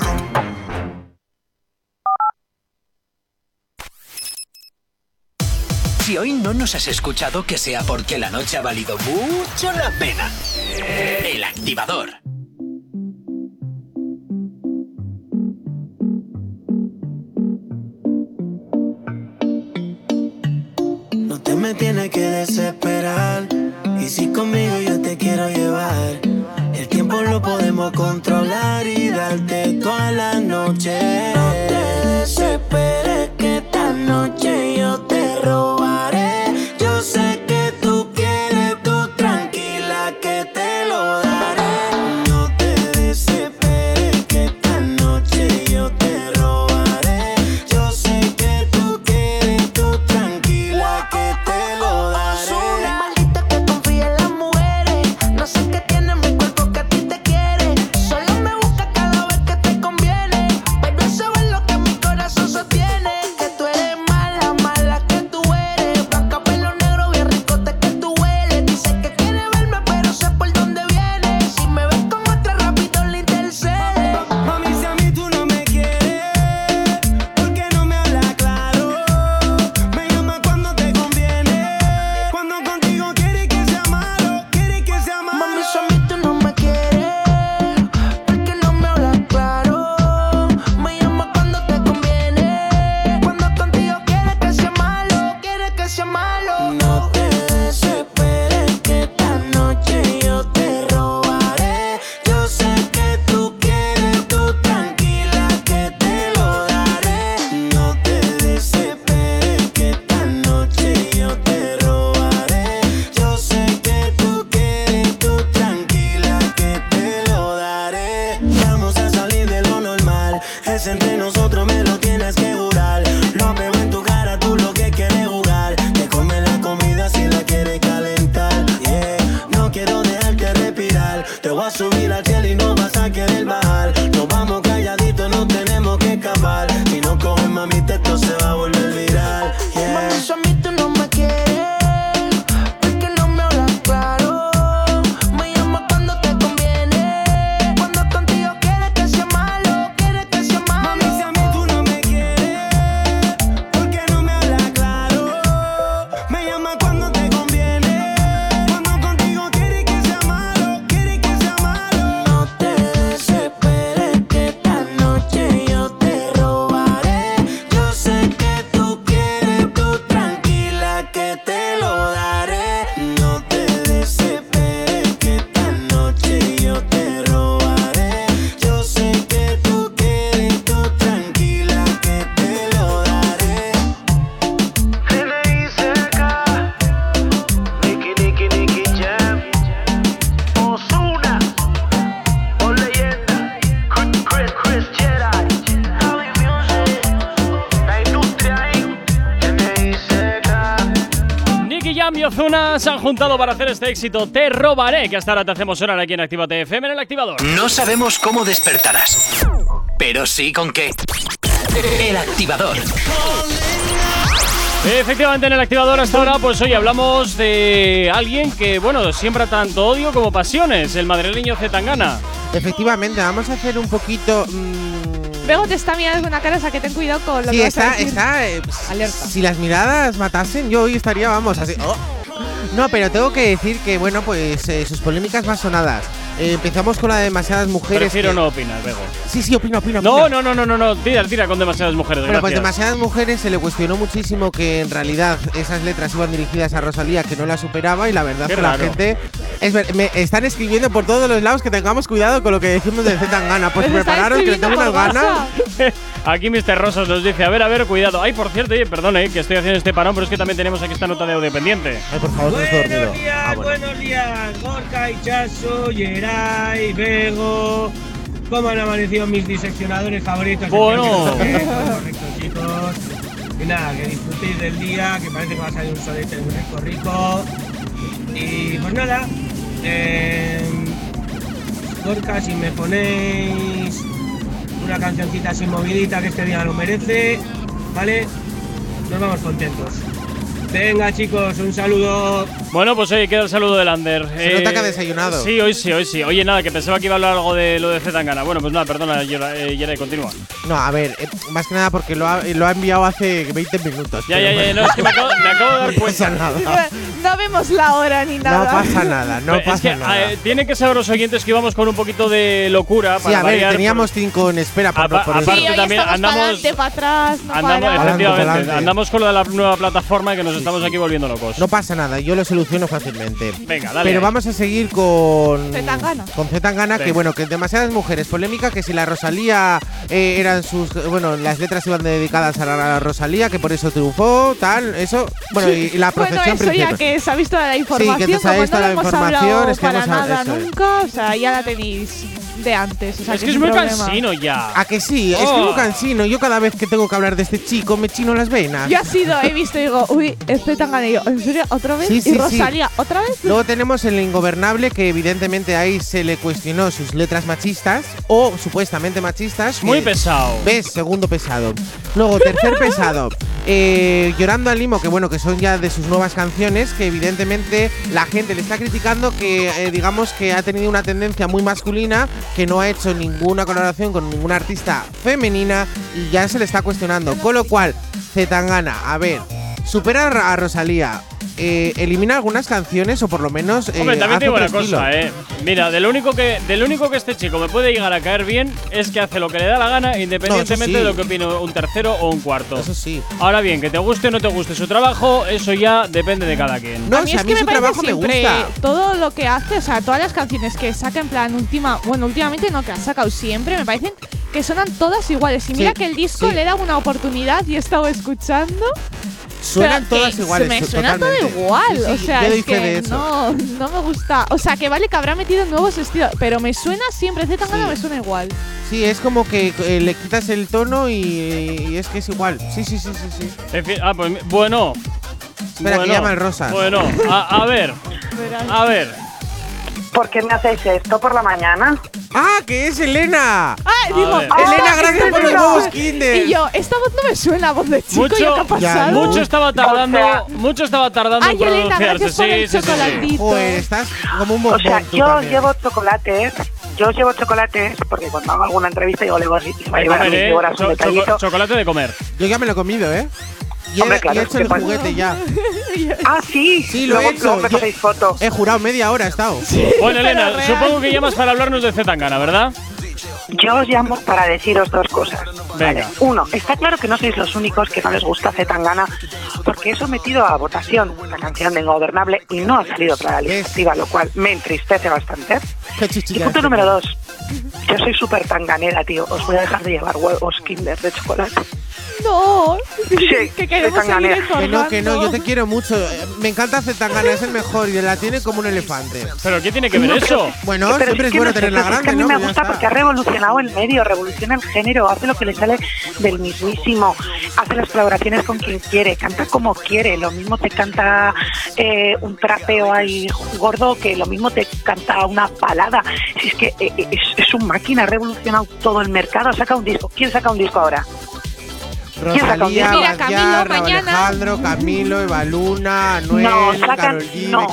Si hoy no nos has escuchado, que sea porque la noche ha valido mucho la pena. El activador. No te me tienes que desesperar. Y si conmigo yo te quiero llevar, el tiempo lo podemos controlar y darte toda la noche. No te desesperes se han juntado para hacer este éxito. Te robaré, que hasta ahora te hacemos sonar aquí en Actívate FM en el activador. No sabemos cómo despertarás, pero sí con qué. El activador. Efectivamente, en el activador hasta ahora, pues hoy hablamos de alguien que, bueno, siembra tanto odio como pasiones, el madrileño Zetangana. Efectivamente, vamos a hacer un poquito. mm, Luego te está mirando con una cara, o sea que ten cuidado con lo Sí, que vas a está, decir. está. eh, Alerta. Si las miradas matasen, yo hoy estaría, vamos, así. oh. No, pero tengo que decir que, bueno, pues eh, sus polémicas más sonadas. Eh, empezamos con la de demasiadas mujeres. Prefiero que- no opinar, Bego. Sí, sí, opina, opina. No, opina. no, no, no, no, no, tira, tira con demasiadas mujeres. Bueno, pues demasiadas mujeres se le cuestionó muchísimo que en realidad esas letras iban dirigidas a Rosalía, que no la superaba, y la verdad Qué que la gente. Es ver- me están escribiendo por todos los lados que tengamos cuidado con lo que decimos de Zetangana. Pues Pues prepararos que tengo unas ganas. Aquí Mr. Rosas nos dice, a ver, a ver, cuidado. Ay, por cierto, oye, perdón, eh, que estoy haciendo este parón, pero es que también tenemos aquí esta nota de audio pendiente. Ay, por favor, dormido. Buenos días, Ah, bueno. buenos días, Gorka, Ichazo, Yeray, Bego. ¿Cómo han amanecido mis diseccionadores favoritos? Bueno. Correcto, chicos. Y nada, que disfrutéis del día, que parece que va a salir un solete muy rico, rico. Y pues nada, eh, Gorka, si me ponéis una cancioncita así movidita que este día lo merece, ¿vale? Nos vamos contentos. Venga chicos, un saludo. Bueno, pues oye, queda el saludo del Ander. Se nota que ha desayunado. Sí, hoy sí, hoy sí. Oye, nada, que pensaba que iba a hablar algo de lo de Zetangana. Bueno, pues nada, perdona, Yera- eh, Yeray, continúa. No, a ver, eh, más que nada porque lo ha, lo ha enviado hace 20 minutos. Ya, ya, ya, bueno. no, es que me acabo, me acabo de dar No cuenta. pasa nada. No vemos la hora ni No nada. pasa nada, no Pero pasa es que nada. eh, tienen que saber los oyentes que íbamos con un poquito de locura. Sí, para a ver, variar, teníamos cinco en espera por, Apa- por aparte Sí, hoy también andamos- para adelante, para atrás, no Andamos, para. efectivamente, Adelante. andamos con lo de la nueva plataforma que nos estamos aquí volviendo locos. No pasa nada, yo lo soluciono fácilmente. Venga, dale. Pero ahí. vamos a seguir con. Zetangana. Con Zetangana, que Venga. bueno, que demasiadas mujeres. Polémica que si la Rosalía eh, eran sus. Bueno, las letras iban dedicadas a la, a la Rosalía, que por eso triunfó, tal, eso. Bueno, y, y la Bueno, procesión eso ya principal. que se ha visto la información, que te se ha visto no la información, hablado es que para hemos nada eso nunca, o sea, ya la tenéis de antes. O sea, es que es muy problema. cansino ya. ¿A que sí? Es que Oh. muy cansino. Yo cada vez que tengo que hablar de este chico me chino las venas. Yo ha sido, he visto y digo, uy, este tan ganillo. ¿En serio? ¿Otra vez? Sí, sí, ¿Y sí. Rosalía? ¿Otra vez? Luego tenemos el ingobernable, que evidentemente ahí se le cuestionó sus letras machistas, o supuestamente machistas. Muy pesado. ¿Ves? Segundo pesado. Luego, tercer pesado. eh, Llorando al Limo, que bueno, que son ya de sus nuevas canciones, que evidentemente la gente le está criticando que, eh, digamos, que ha tenido una tendencia muy masculina, que no ha hecho ninguna colaboración con ninguna artista femenina y ya se le está cuestionando. Con lo cual, Zetangana, a ver, supera a Rosalía. Eh, elimina algunas canciones o por lo menos eh, Hombre, también hace te digo una cosa, eh. Mira, de lo único que, de lo único que este chico me puede llegar a caer bien es que hace lo que le da la gana, independientemente sí. de lo que opine un tercero o un cuarto. Eso sí. Ahora bien, que te guste o no te guste su trabajo, eso ya depende de cada quien. No, a mí es que me su parece trabajo me gusta. todo lo que hace, o sea, todas las canciones que saca en plan última, bueno, últimamente no que ha sacado siempre, me parecen que suenan todas iguales. Y mira Sí, que el disco sí. le da una oportunidad y he estado escuchando. Suenan pero todas que iguales. Me suena todo igual. Sí, sí, o sea, yo doy es fe de que eso. no, no me gusta. O sea, que vale que habrá metido nuevos estilos, pero me suena siempre, Z Tangana me suena igual. Sí, es como que eh, le quitas el tono y, y es que es igual. Sí, sí, sí, sí, sí. En fin, ah, pues bueno. Espera, que bueno, llama el Rosas. Bueno, a, a ver, a ver. ¿Por qué me hacéis esto por la mañana? ¡Ah, que es Elena! Ah, digo, Elena, gracias por los huevos Kinder. Y yo, esta voz no me suena, voz de chico, ¿y Mucho, qué ha pasado? mucho estaba tardando, mucho estaba tardando Ay, en Elena, gracias por Sí, el sí, sí, sí. chocolatito. Joder, estás como un O bombón sea, tú yo también. llevo chocolates. Yo os llevo chocolates porque cuando hago alguna entrevista digo, le voy a llevar un detallito. choco- chocolate de comer. Yo ya me lo he comido, ¿eh? Y he, Hombre, y he claro, hecho ¿qué el pasa? juguete ya. Ah, sí. Sí, lo luego, he hecho. luego me Yo- pasáis foto. He jurado media hora, he estado. Bueno, Elena, real. supongo que llamas para hablarnos de Zetangana, ¿verdad? Yo os llamo para deciros dos cosas. Venga. Uno, está claro que no sois los únicos que no les gusta Zetangana porque he sometido a votación la canción de Ingobernable y no ha salido para la lista activa, lo cual me entristece bastante. Qué Y punto número dos. Yo soy súper tanganera, tío. Os voy a dejar de llevar huevos Kinder de chocolate. No. Sí, que queremos seguir Que no, que no, yo te quiero mucho. Me encanta Zetangana, es el mejor y la tiene como un elefante. ¿Pero qué tiene que ver No, eso? Bueno, Pero siempre es que bueno no tenerla pero es que grande, a mí ¿no? me Pues gusta porque ha revolucionado el medio, revoluciona el género, hace lo que le sale del mismísimo, hace las colaboraciones con quien quiere, canta como quiere, lo mismo te canta eh, un trapeo ahí gordo que lo mismo te canta una balada. Si es que eh, eh, es, es un máquina, ha revolucionado todo el mercado, saca un disco. ¿Quién saca un disco ahora? Rosalía, Mira, Bad Camilo, mañana. Alejandro, Camilo, Evaluna, Anuel, no, sacan, no,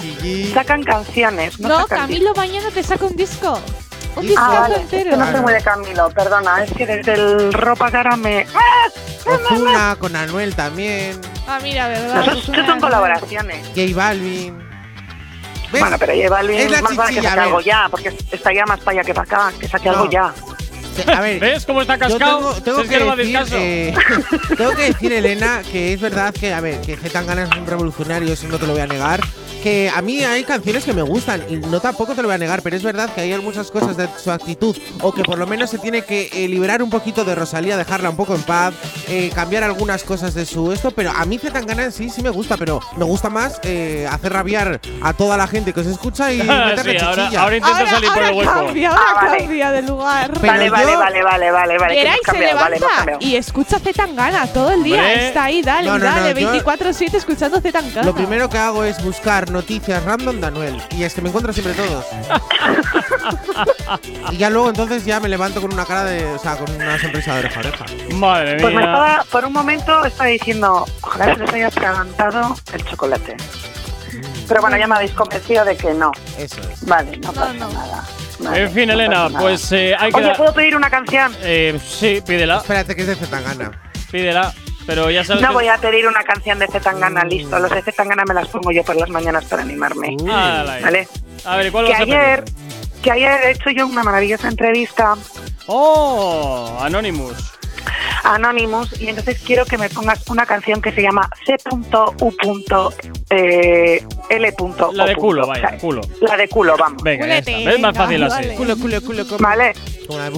sacan canciones. No, No, sacan Camilo mañana te saca un disco. Un Ah, disco Ah, vale. entero. Yo no soy muy de Camilo, perdona, es que desde el ropa cara me... ¡Ah! Ozuna con Anuel también. Ah, mira, ¿verdad? Eso, eso son colaboraciones. J Balvin. ¿Ves? Bueno, pero J Balvin Es la más vale que chichilla, saque algo ya, porque estaría más para allá que para acá, que saque No. algo ya. A ver, ¿Ves cómo está cascado? tengo, que, decir, eh, tengo que decir, Elena, que es verdad que, a ver, que Zetangana es un revolucionario, eso no te lo voy a negar. Que a mí hay canciones que me gustan y no tampoco te lo voy a negar, pero es verdad que hay algunas cosas de su actitud o que por lo menos se tiene que eh, liberar un poquito de Rosalía, dejarla un poco en paz, eh, cambiar algunas cosas de su esto, pero a mí Zetangana en sí sí me gusta, pero me gusta más eh, hacer rabiar a toda la gente que os escucha y meterle Sí, ahora, chichilla. ahora intenta Ahora, salir por el ahora hueco. cambia, ahora Ah, vale. cambia de lugar. Pero vale, vale, yo- vale, vale, vale, vale. que Geray hemos se vale, levanta cambiado. y escucha Zetangana todo el día. Está ahí, dale, No, no, no, dale, yo- 24-7 escuchando Zetangana. Lo primero que hago es buscar noticias random de Anuel. Y es que me encuentro siempre todos. y ya luego entonces ya me levanto con una cara de. O sea, con una sonrisa de oreja a oreja. Madre Pues me mía. estaba, por un momento estaba diciendo, ojalá se les haya atragantado el chocolate. Pero bueno, ya me habéis convencido de que no. Eso es. Vale, no pasa nada. Vale, En fin, no Elena, pues eh, hay que. Oye, ¿puedo pedir una canción? Eh, sí, pídela, Espérate, que es de Zetangana. pídela. Pero ya sabes No que- voy a pedir una canción de Zetangana, listo. Los de Zetangana me las pongo yo por las mañanas para animarme. Ahí. ¿Vale? A ver, ¿cuál Que vas a ayer, pedir? que ayer he hecho yo una maravillosa entrevista ¡Oh! Anonymous. a Anonymous y entonces quiero que me pongas una canción que se llama C.U. eh, L. La de culo, O vaya, sea, culo. La de culo, vamos. Venga, ya Culete, está. Es más fácil así. vale. Culo, culo, culo, culo. Vale,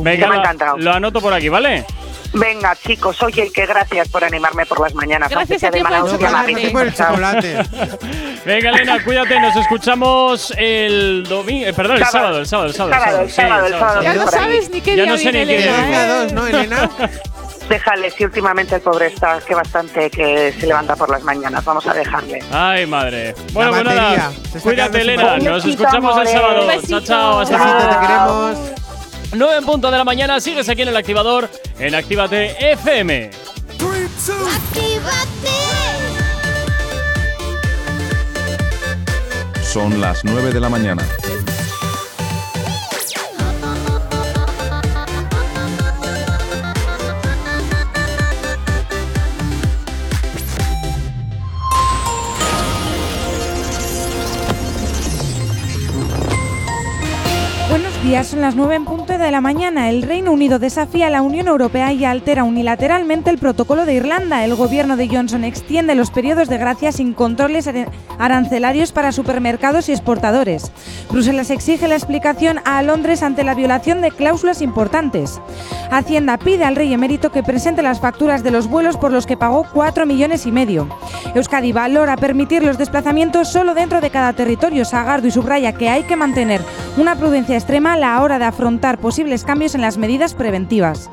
me ha encantado. lo anoto por aquí, ¿vale? Venga chicos, oye, que gracias por animarme por las mañanas. Gracias a ti por el chocolate. me Gracias por el apetece. chocolate. Venga, Elena, cuídate. Nos escuchamos el domingo. eh, perdón, el sábado, Sábado. el sábado, el sábado. Sábado, el Sí, sábado, el sábado. Ya no sabes ni qué Ya día no sé viene ni qué día. ¿eh? dos, ¿no, Elena? Déjale, si últimamente el pobre está que bastante que se levanta por las mañanas, vamos a dejarle. Ay, madre. Bueno, pues batería. nada. Cuídate, Elena. Nos escuchamos el sábado. Chao, chao. Hasta luego. te queremos. 9 en punto de la mañana. Sigues aquí en el activador en Actívate FM. Son las 9 de la mañana. Días, son las 9 en punto de la mañana. El Reino Unido desafía a la Unión Europea y altera unilateralmente el protocolo de Irlanda. El gobierno de Johnson extiende los periodos de gracia sin controles arancelarios para supermercados y exportadores. Bruselas exige la explicación a Londres ante la violación de cláusulas importantes. Hacienda pide al rey emérito que presente las facturas de los vuelos por los que pagó 4 millones y medio. Euskadi valora permitir los desplazamientos solo dentro de cada territorio. Sagardo y subraya que hay que mantener una prudencia extrema a la hora de afrontar posibles cambios en las medidas preventivas.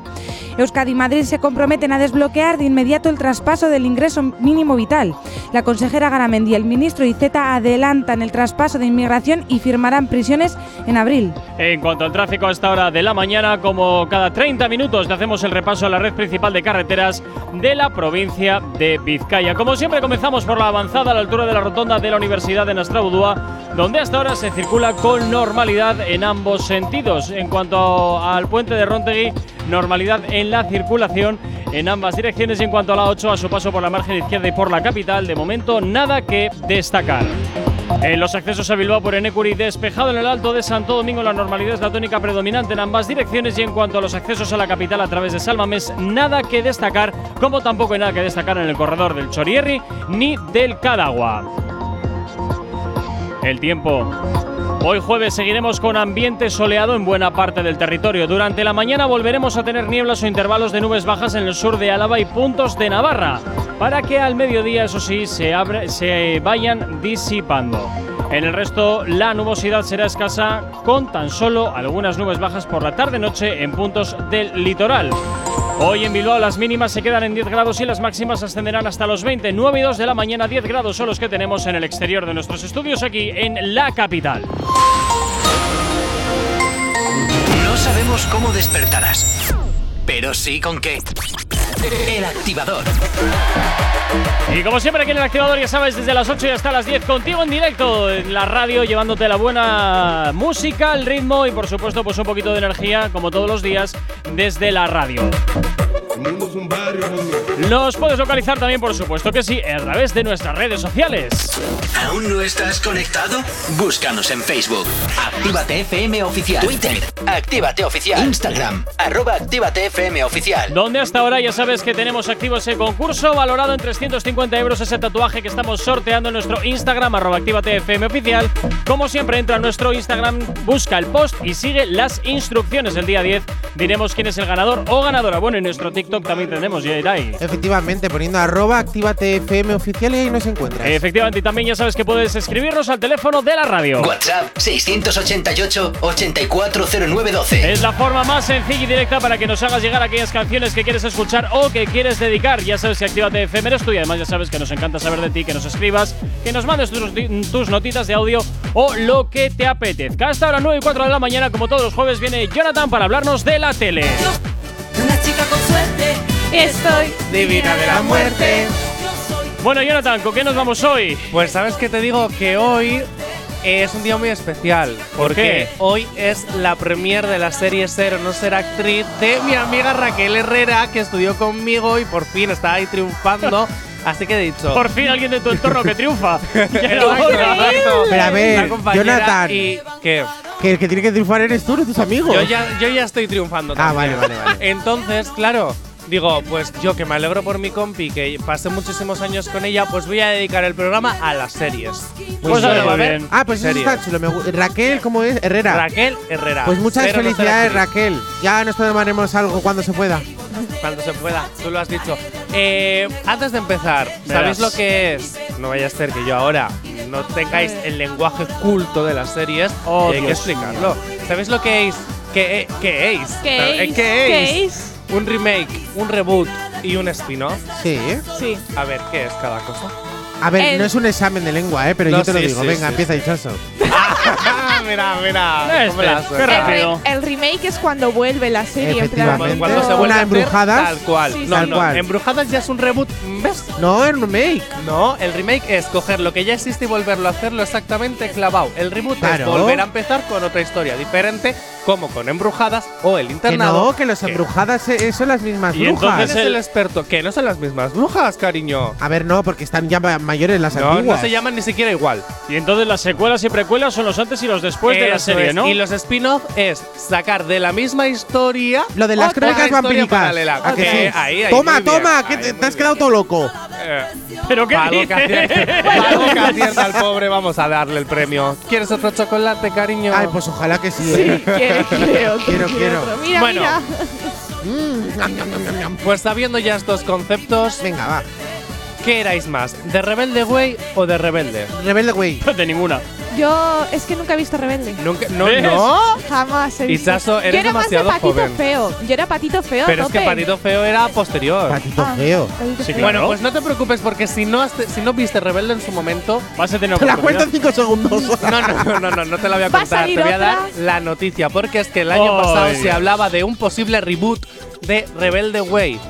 Euskadi y Madrid se comprometen a desbloquear de inmediato el traspaso del ingreso mínimo vital. La consejera Garamendi y el ministro Iceta adelantan el traspaso de inmigración y firmarán prisiones en abril. En cuanto al tráfico a esta hora de la mañana, como cada 30 minutos hacemos el repaso a la red principal de carreteras de la provincia de Vizcaya. Como siempre comenzamos por la avanzada a la altura de la rotonda de la Universidad de Nastrabudúa, donde hasta ahora se circula con normalidad en ambos sentidos. En cuanto al puente de Rontegui, normalidad en la circulación en ambas direcciones y en cuanto a la 8 a su paso por la margen izquierda y por la capital, de momento nada que destacar. En los accesos a Bilbao por Enecuri, despejado en el Alto de Santo Domingo, la normalidad es la tónica predominante en ambas direcciones y en cuanto a los accesos a la capital a través de Salmamés, nada que destacar, como tampoco hay nada que destacar en el corredor del Chorierri ni del Cadagua. El tiempo. Hoy jueves seguiremos con ambiente soleado en buena parte del territorio. Durante la mañana volveremos a tener nieblas o intervalos de nubes bajas en el sur de Álava y puntos de Navarra, para que al mediodía, eso sí, se, se vayan disipando. En el resto, la nubosidad será escasa, con tan solo algunas nubes bajas por la tarde-noche en puntos del litoral. Hoy en Bilbao las mínimas se quedan en 10 grados y las máximas ascenderán hasta los 20. 9 y 2 de la mañana, 10 grados son los que tenemos en el exterior de nuestros estudios aquí en la capital. No sabemos cómo despertarás, pero sí con qué. El activador. Y como siempre aquí en el activador, ya sabes, desde las 8 y hasta las 10, contigo en directo en la radio, llevándote la buena música, el ritmo y por supuesto pues un poquito de energía, como todos los días, desde la radio. Nos puedes localizar también, por supuesto que sí, a través de nuestras redes sociales. ¿Aún no estás conectado? Búscanos en Facebook. Actívate FM Oficial. Twitter. Actívate Oficial. Instagram. Arroba Actívate FM Oficial. Donde hasta ahora ya sabes que tenemos activo ese concurso valorado en 350 euros ese tatuaje que estamos sorteando en nuestro Instagram, arroba Actívate FM oficial. Como siempre, entra a nuestro Instagram, busca el post y sigue las instrucciones. El día 10 diremos quién es el ganador o ganadora. Bueno, en nuestro TikTok también tenemos, Jairai. Efectivamente, poniendo arroba actívate FM oficial y ahí nos encuentras. Efectivamente, y también ya sabes que puedes escribirnos al teléfono de la radio. WhatsApp 688-840912. Es la forma más sencilla y directa para que nos hagas llegar aquellas canciones que quieres escuchar o que quieres dedicar. Ya sabes que Actívate FM eres tú y además ya sabes que nos encanta saber de ti, que nos escribas, que nos mandes tus, tus notitas de audio o lo que te apetezca. Hasta ahora 9 y 4 de la mañana, como todos los jueves, viene Jonathan para hablarnos de la tele. Estoy divina de la muerte. Bueno, Jonathan, ¿con qué nos vamos hoy? Pues sabes que te digo que hoy es un día muy especial. ¿Por porque qué? hoy es la premier de la serie Ser o no ser actriz de mi amiga Raquel Herrera, que estudió conmigo y por fin está ahí triunfando. Así que he dicho. Por fin alguien de tu entorno que triunfa. Pero a ver, Jonathan. Y que Que el que tiene que triunfar eres tú, no tus amigos. yo ya, yo ya estoy triunfando. Ah, también. vale, vale, vale. Entonces, claro, digo, pues yo que me alegro por mi compi, que pasé muchísimos años con ella, pues voy a dedicar el programa a las series. Muy Pues bien. bien. Ah, pues eso Series. está chulo. Raquel, ¿cómo es? Herrera. Raquel Herrera. Pues muchas no felicidades, actriz. Raquel. Ya nos tomaremos algo cuando se pueda. Cuando se pueda, tú lo has dicho. Eh, antes de empezar, Verás. ¿sabéis lo que es? No vaya a ser que yo ahora no tengáis el lenguaje culto de las series Oh, y hay que Dios explicarlo. ¿Sabéis lo que es? ¿Qué, qué es? ¿Qué es? ¿Qué es? ¿Qué Un remake, un reboot y un spin-off. Sí. Sí. A ver, ¿qué es cada cosa? A ver, El- no es un examen de lengua, ¿eh? Pero No, yo te lo sí, digo. sí, Venga, sí, empieza, sí. Mira, mira. Este, cómo qué. El, el remake es cuando vuelve la serie. en plan- Efectivamente. Cuando se Una vuelve a hacer, Embrujadas. Tal cual. Sí, no, tal no, cual. Embrujadas ya es un reboot. ¿Ves? No, un remake. No, el remake es coger lo que ya existe y volverlo a hacerlo exactamente clavado. El reboot Claro. es volver a empezar con otra historia diferente, como con Embrujadas o El Que Internado. no, que los embrujadas eh, son las mismas Y brujas. ¿Quién entonces es el- el experto? Que no son las mismas brujas, cariño. A ver, no, porque están ya ma- mayores las No, antiguas. no se llaman ni siquiera igual. Y entonces las secuelas y precuelas son los antes y los después de la serie, es. ¿no? Y los spin-off es sacar de la misma historia. Lo de las otra crónicas historia vampíricas. paralela. ¿A que Ok, sí? ahí, ahí, toma, muy bien, toma, ahí, que te, muy te has bien. quedado todo loco. Eh, ¿Pero qué Algo que, acierta, que acierta al pobre, vamos a darle el premio. ¿Quieres otro chocolate, cariño? Ay, pues ojalá que sí. Sí, ¿eh? Quiero, quiero. Mira, Bueno. mira. Mm. Pues sabiendo ya estos conceptos, Venga, va. ¿Qué erais más? ¿De Rebelde Way o de Rebelde? Rebelde Way. De ninguna. Yo es que nunca he visto Rebelde. Nunca, no, ¿Ves? no. Jamás he visto. Isaso, eres Yo era más de demasiado patito joven. feo. Yo era patito feo. Pero es que tope. Patito Feo era posterior. Patito Ah, feo. patito Sí, feo. claro. Bueno, pues no te preocupes porque si no, has- si no viste Rebelde en su momento, Vas a tener Te la cuento en cinco segundos. No, no, no, no, no, no te la voy a Va a contar. salir Te voy a dar otra. la noticia, porque es que el año Ay, pasado se Dios. hablaba de un posible reboot de Rebelde Way.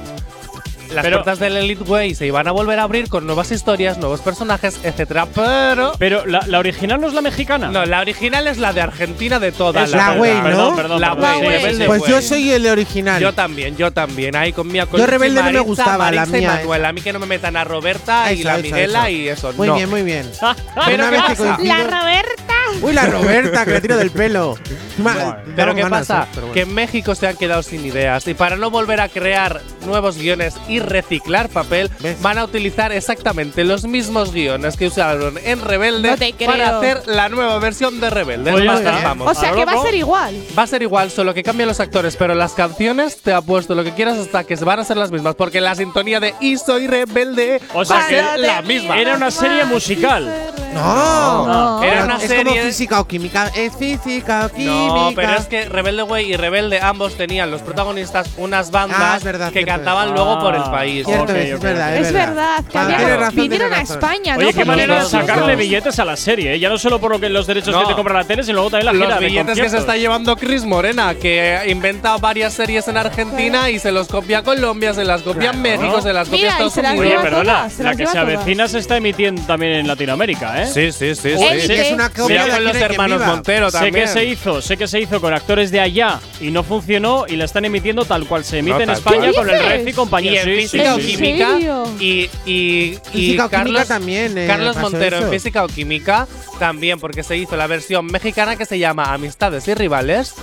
Las Pero- puertas del Elite Way se iban a volver a abrir con nuevas historias, nuevos personajes, etcétera. Pero Pero la, la original no es la mexicana. no, la original es la de Argentina de todas. Es la verdad. Way, ¿no? Perdón, perdón. La perdón. Sí, sí. Pues Way. yo soy el original. Yo también, yo también. Ahí con Mia Yo Rebelde no me gustaba, la Maritza y mía, Manuel. A mí que no me metan a Roberta y la eso, Miguela eso. y eso. Muy no. bien, muy bien. Pero Una ¿qué pasa? La Roberta. Uy, la Roberta, que le tiro del pelo. Ma- Pero ¿qué pasa? Que en México se han quedado sin ideas y para no volver a crear nuevos guiones y reciclar papel, van a utilizar exactamente los mismos guiones que usaron en Rebelde para hacer la nueva versión de Rebelde. Oye, ¿eh? vamos. O sea que va a ser igual. Va a ser igual, solo que cambian los actores, pero las canciones te apuesto lo que quieras hasta que van a ser las mismas, porque la sintonía de Y soy rebelde O va a ser la misma. Era una serie musical. No, no. Era una es serie. como física o química. Es física o química. No, pero es que Rebelde Way y Rebelde ambos tenían los protagonistas unas ah, bandas ah, verdad, que cantaban luego por el ah, país. Cierto, okay, es, verdad, es verdad. Es verdad. Razón, vinieron a España. Oye, qué manera de sacarle billetes a la serie. ¿eh? Ya no solo por lo que los derechos no. que te compra la tele, sino luego también la gira. Los billetes que se está llevando Chris Morena, que inventa varias series en Argentina claro. y se los copia a Colombia, se las copia a claro. México, se las copia Mira, a Estados Unidos. Oye, perdona, la que se avecina se está emitiendo también en Latinoamérica, ¿eh? ¿eh? Sí, sí, sí. Oye, sí. es una copia de con los hermanos Montero también. Sé que se hizo, sé que se hizo con actores de allá y no funcionó y la están emitiendo tal cual se emite no, en España con el ref y compañía. Y en sí, física o química. Y, y, y Carlos, química también. Eh, Carlos Montero eso. en física o química también, porque se hizo la versión mexicana que se llama Amistades y Rivales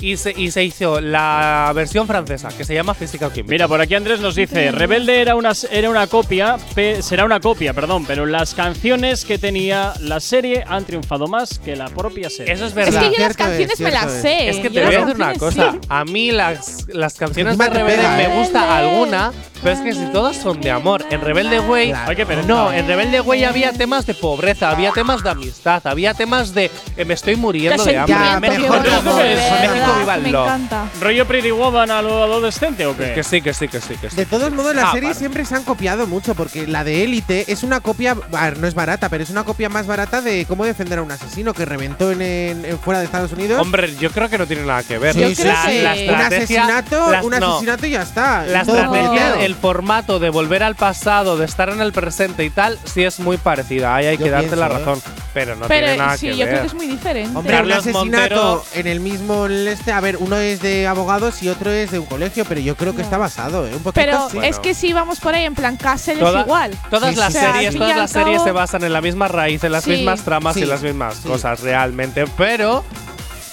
y se, hizo la versión francesa, que se llama Física Química. Mira, por aquí Andrés nos dice, Rebelde era una, era una copia, será una copia, perdón, pero las canciones que tenía la serie han triunfado más que la propia serie. Eso es verdad. Es que yo las canciones me las sé. Es que te voy a decir una cosa. A mí las, las canciones de Rebelde me gusta alguna, pero es que si todas son de amor. En Rebelde Way... Claro. No, en Rebelde Way había temas de pobreza, había temas de amistad, había temas de... Eh, me estoy muriendo de hambre. Ya, mejor, mejor, mejor, mejor Ah, me encanta. ¿Rollo Pretty Woman a lo adolescente o qué? Que sí, que sí, que sí. Que sí de todos modos, las ah, series siempre se han copiado mucho porque la de Élite es una copia, no es barata, pero es una copia más barata de cómo defender a un asesino que reventó en, fuera de Estados Unidos. Hombre, yo creo que no tiene nada que ver. Sí, un asesinato, un asesinato y ya está. La estrategia, el formato de volver al pasado, de estar en el presente y tal, sí es muy parecida. Ahí hay que darte la ¿eh? razón. Pero no tiene nada que ver. Sí, yo creo que es muy diferente. Hombre, un asesinato en el mismo este, a ver, uno es de abogados y otro es de un colegio, pero yo creo que está basado, ¿eh? Un poquito Pero es que si vamos por ahí en plan Cáceres Toda, igual. Todas las series, todas las series se basan en la misma raíz, en las mismas tramas y las mismas cosas realmente, pero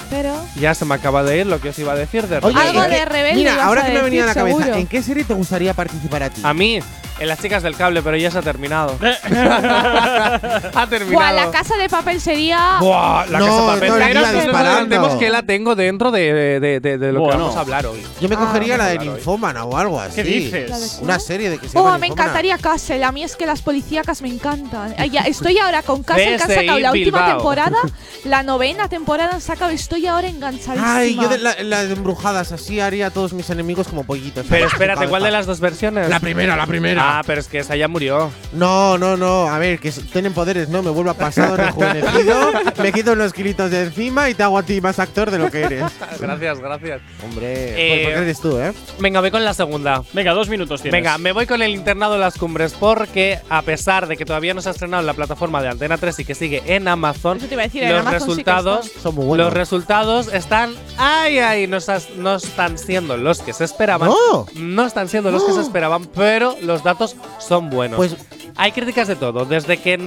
pero ya se me acaba de ir lo que os iba a decir de Oye, Algo de rebelde. Mira, ahora que me venía a la cabeza, ¿en qué serie te gustaría participar a ti? A mí, en las chicas del cable, pero ya se ha terminado. ha terminado. Buah, la casa de papel sería. Buah, la no, casa de papel. No, la que que la tengo dentro de, lo que vamos a hablar hoy. Yo me ah. cogería la de Ninfómana o algo así. ¿Qué dices? Una serie de que se oh, llama me encantaría Castle. A mí es que las policíacas me encantan. Estoy ahora con Castle que han sacado la última temporada, la novena temporada han sacado. Estoy ahora enganchadísima. Ay, yo de las embrujadas así haría a todos mis enemigos como pollitos. Pero espérate, ¿cuál de las dos versiones? La primera, la primera. Ah, ah, pero es que esa ya murió. No, no, no. A ver, que tienen poderes, ¿no? Me vuelvo a pasado rejuvenecido, me quito unos kilitos de encima y te hago a ti más actor de lo que eres. gracias, gracias. Hombre, pues, eh, ¿por qué eres tú, eh? Venga, voy con la segunda. Venga, dos minutos tienes. Venga, me voy con el internado de las cumbres porque, a pesar de que todavía no se ha estrenado en la plataforma de Antena 3 y que sigue en Amazon, los resultados son muy buenos. Los resultados están. ¡Ay, ay! No, no están siendo los que se esperaban. No, no están siendo los que se ¡Oh! esperaban, pero los datos son buenos. Pues hay críticas de todo, desde que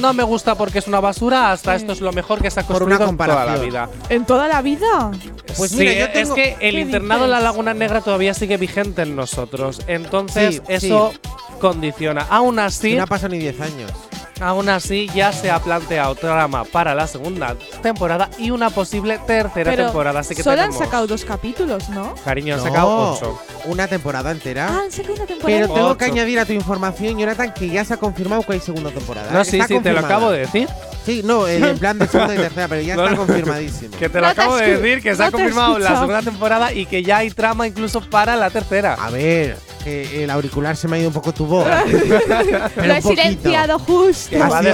no me gusta porque es una basura hasta esto es lo mejor que se ha construido en toda la vida. ¿En toda la vida? Pues sí, mira, es que el internado en La Laguna Negra todavía sigue vigente en nosotros. Entonces, eso condiciona. Aún así. No pasan ni 10 años. Aún así, ya se ha planteado trama para la segunda temporada y una posible tercera temporada. Así que solo han sacado dos capítulos, ¿no? Cariño, han sacado ocho. Una temporada entera. Ah, han sacado una temporada Pero tengo que añadir a tu información, Jonathan, que ya se ha confirmado que hay segunda temporada. No, ¿eh? sí, sí, te lo acabo de decir. Sí, no, en plan de segunda y tercera, pero ya está confirmadísimo. Que te lo acabo de decir, que se ha confirmado la segunda temporada y que ya hay trama incluso para la tercera. A ver, que el auricular se me ha ido un poco tu voz. Lo he silenciado justo. Que va de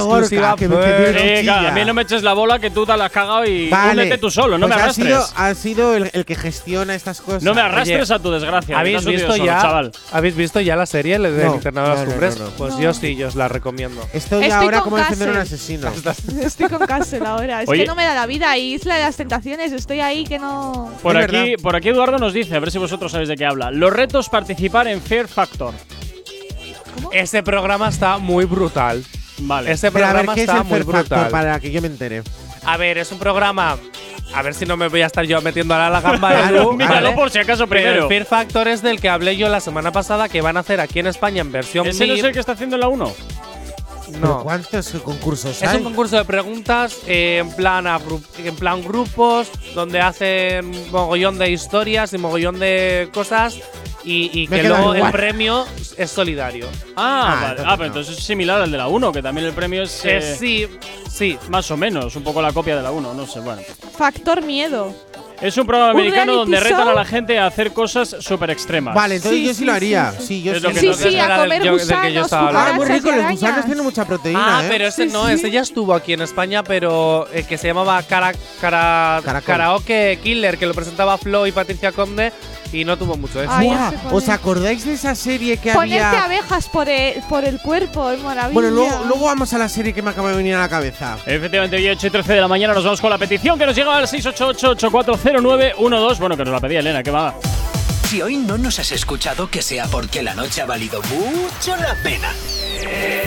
que me- a mí no me eches la bola que tú te la has cagado y Vale. únete tú solo, no Pues me has arrastres. sido, has sido el, el que gestiona estas cosas. No me arrastres a tu desgracia. ¿Habéis visto, solo, ya, chaval. ¿Habéis visto ya la serie el del No, internado de las cumbres? no, no. Pues yo sí, yo os la recomiendo. Estoy, Estoy ahora como defender a un asesino. Estoy con Castle ahora. Es Oye. que no me da la vida. y Isla de las Tentaciones, estoy ahí que no. Por aquí, por aquí Eduardo nos dice, a ver si vosotros sabéis de qué habla. Los retos participar en Fear Factor. Este programa está muy brutal. Vale. Este Pero a ver, programa es está el muy Fear Factor brutal. para que yo me entere? A ver, es un programa. A ver si no me voy a estar yo metiendo a la gamba Claro, Edu. Míralo por si acaso primero. Fear Factor es del que hablé yo la semana pasada que van a hacer aquí en España en versión ¿Ese no es el que está haciendo la 1? No. ¿Cuántos concursos hay? Es un concurso de preguntas eh, en, plan a en plan grupos, donde hacen mogollón de historias y mogollón de cosas y, que luego el premio es solidario. Ah, Ah, vale. entonces Ah, pero no. entonces es similar al de la 1, que también el premio es. Eh, eh, sí, sí. Más o menos, un poco la copia de la 1, no sé, bueno. Factor miedo. Es un programa ¿Un americano donde retan a la gente a hacer cosas súper extremas. Vale, entonces Sí, yo sí, sí, lo haría. sí. Sí, yo Es sí. lo que Sí, a comer yo- del que yo gusanos, estaba hablando. Ah, muy rico, los gusanos tienen mucha proteína, Ah, ¿eh? pero ese Sí, no, sí. ese ya estuvo aquí en España, pero eh, que se llamaba cara, cara. Karaoke Killer, que lo presentaba Flo y Patricia Conde y no tuvo mucho éxito. Ay, sé cuál ¿Os acordáis de esa serie que Ponerte había? abejas por el, por el cuerpo, es maravilla. Bueno, luego, luego vamos a la serie que me acaba de venir a la cabeza. Efectivamente, hoy 8 y 13 de la mañana nos vamos con la petición que nos llega al 688-840912. Bueno, que nos la pedía Elena, que va. Si hoy no nos has escuchado, que sea porque la noche ha valido mucho la pena.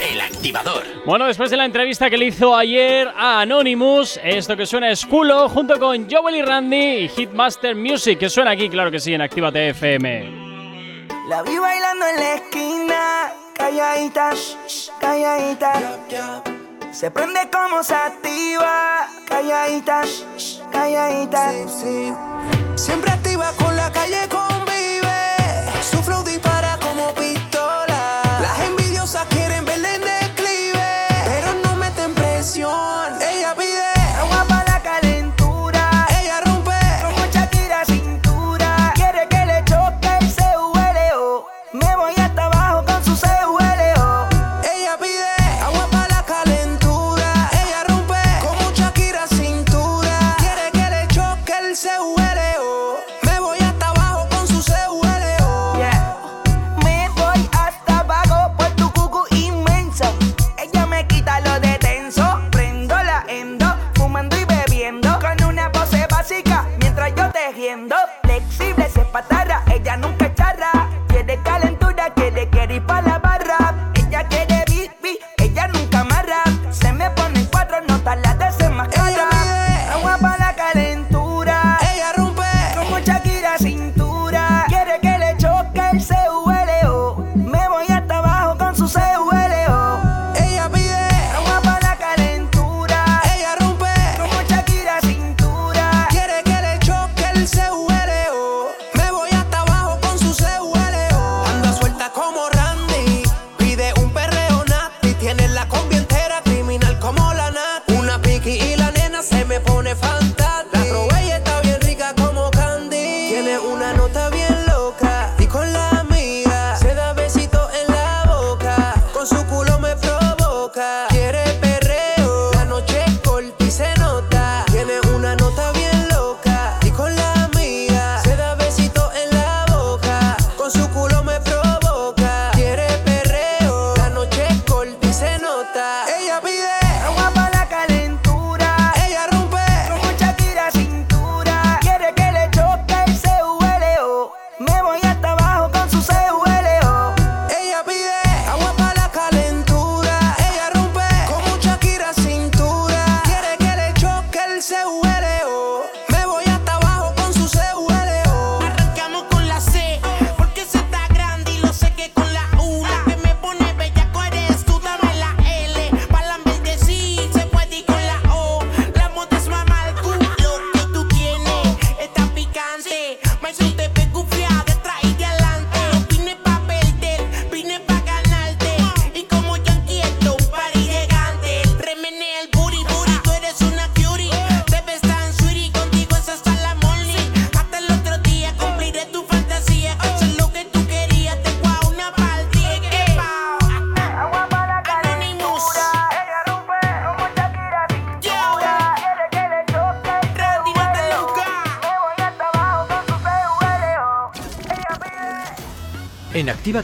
El activador. Bueno, después de la entrevista que le hizo ayer a Anonymous, esto que suena es culo, junto con Joel y Randy y Hitmaster Music, que suena aquí, claro que sí, en Actívate FM. La vi bailando en la esquina, calladita, calladita. Se prende como sativa, calladita, shh, shh, calladita. Siempre activa con la calle convive.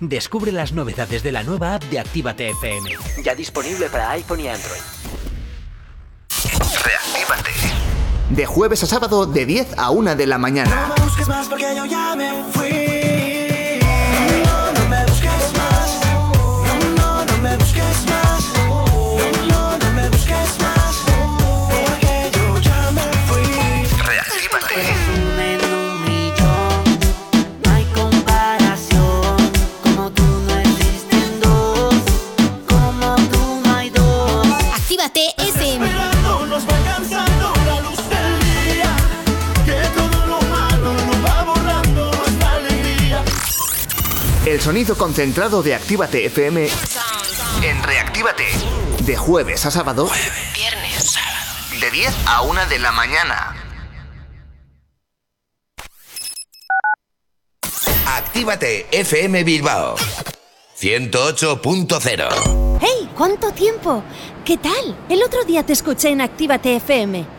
Descubre las novedades de la nueva app de Actívate FM. Ya disponible para iPhone y Android. Reactívate. De jueves a sábado de 10 a 1 de la mañana. No me busques más porque yo ya me fui. Concentrado de Actívate FM en Reactívate. De jueves a sábado. Viernes, sábado. De 10 a 1 de la mañana. Actívate FM Bilbao 108.0 ¡Hey! ¿Cuánto tiempo? ¿Qué tal? El otro día te escuché en Actívate FM.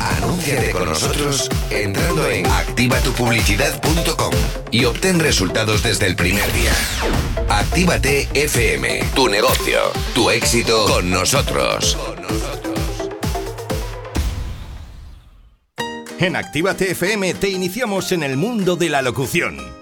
Anúnciate con nosotros entrando en activatupublicidad.com y obtén resultados desde el primer día. Actívate FM, tu negocio, tu éxito con nosotros. En Actívate FM te iniciamos en el mundo de la locución.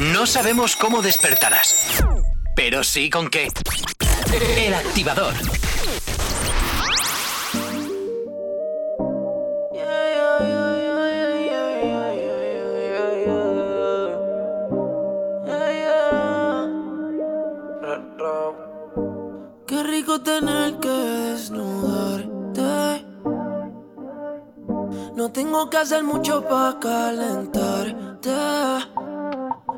No sabemos cómo despertarás, pero sí con qué. El activador. Qué rico tener que desnudarte. No tengo que hacer mucho para calentarte.